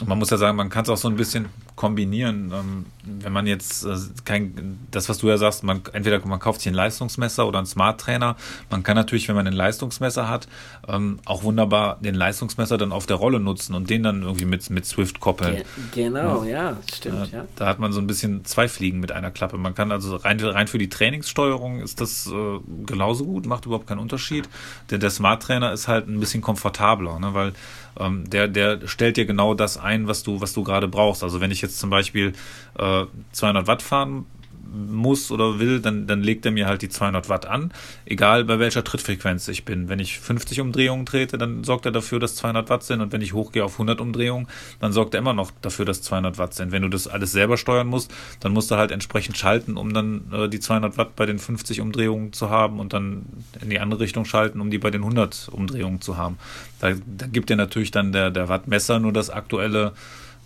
Man muss ja sagen, man kann es auch so ein bisschen kombinieren. Ähm, wenn man jetzt äh, kein, das, was du ja sagst, man entweder man kauft sich ein Leistungsmesser oder einen Smart Trainer. Man kann natürlich, wenn man ein Leistungsmesser hat, ähm, auch wunderbar den Leistungsmesser dann auf der Rolle nutzen und den dann irgendwie mit, mit Swift koppeln. Ge genau, ja, ja stimmt. Äh, ja. Da hat man so ein bisschen zwei Fliegen mit einer Klappe. Man kann also rein, rein für die Trainingssteuerung ist das äh, genauso gut, macht überhaupt keinen Unterschied. Denn der Smart Trainer ist halt ein bisschen komfortabler, ne, weil ähm, der, der stellt dir genau das ein, was du, was du gerade brauchst. Also wenn ich jetzt zum Beispiel äh, 200 Watt fahren muss oder will, dann, dann legt er mir halt die 200 Watt an, egal bei welcher Trittfrequenz ich bin. Wenn ich 50 Umdrehungen trete, dann sorgt er dafür, dass 200 Watt sind und wenn ich hochgehe auf 100 Umdrehungen, dann sorgt er immer noch dafür, dass 200 Watt sind. Wenn du das alles selber steuern musst, dann musst du halt entsprechend schalten, um dann äh, die 200 Watt bei den 50 Umdrehungen zu haben und dann in die andere Richtung schalten, um die bei den 100 Umdrehungen zu haben. Da, da gibt dir natürlich dann der, der Wattmesser nur das aktuelle,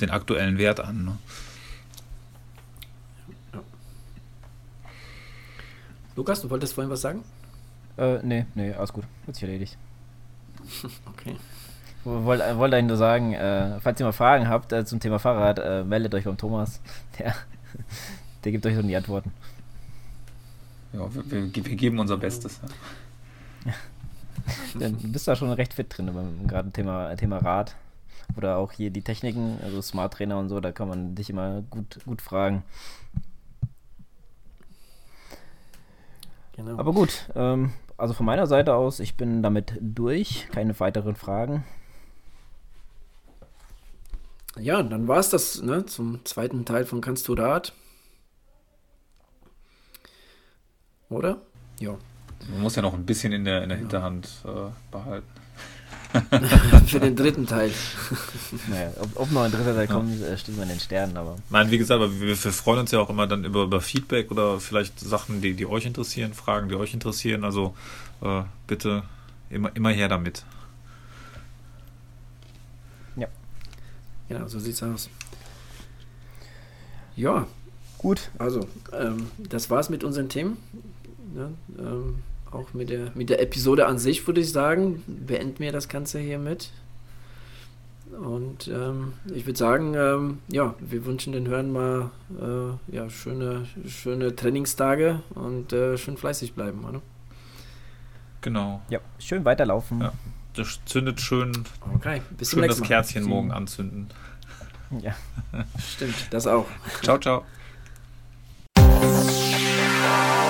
den aktuellen Wert an. Ne? Lukas, du wolltest vorhin was sagen? Äh, nee, nee, alles gut. Hat sich erledigt. okay. Wollte äh, wollt nur sagen, äh, falls ihr mal Fragen habt äh, zum Thema Fahrrad, äh, meldet euch beim Thomas. Der, der gibt euch dann die Antworten. Ja, wir, wir, wir geben unser Bestes. Ja. du bist da schon recht fit drin, gerade Thema, Thema Rad. Oder auch hier die Techniken, also Smart Trainer und so, da kann man dich immer gut, gut fragen. Genau. Aber gut, ähm, also von meiner Seite aus, ich bin damit durch. Keine weiteren Fragen. Ja, dann war es das ne, zum zweiten Teil von Kannst du Rad. Oder? Ja. Man muss ja noch ein bisschen in der, in der Hinterhand äh, behalten. Für den dritten Teil. naja, ob, ob, noch ein dritter Teil kommt, ja. Äh, steht man in den Sternen, aber. Nein, wie gesagt, wir, wir, freuen uns ja auch immer dann über, über Feedback oder vielleicht Sachen, die, die euch interessieren, Fragen, die euch interessieren. Also äh, bitte immer, immer her damit. Ja. Genau, so sieht's aus. Ja. Gut. Also, ähm, das war's mit unseren Themen. Ja, ähm, auch mit der, mit der Episode an sich, würde ich sagen, beenden wir das Ganze hiermit. Und ähm, ich würde sagen, ähm, ja, wir wünschen den Hörern mal äh, ja, schöne, schöne Trainingstage und äh, schön fleißig bleiben, oder? Genau. Ja, schön weiterlaufen. Ja. Das zündet schön, okay, bis schön das Kerzchen morgen anzünden. Ja, stimmt, das auch. Ciao, ciao.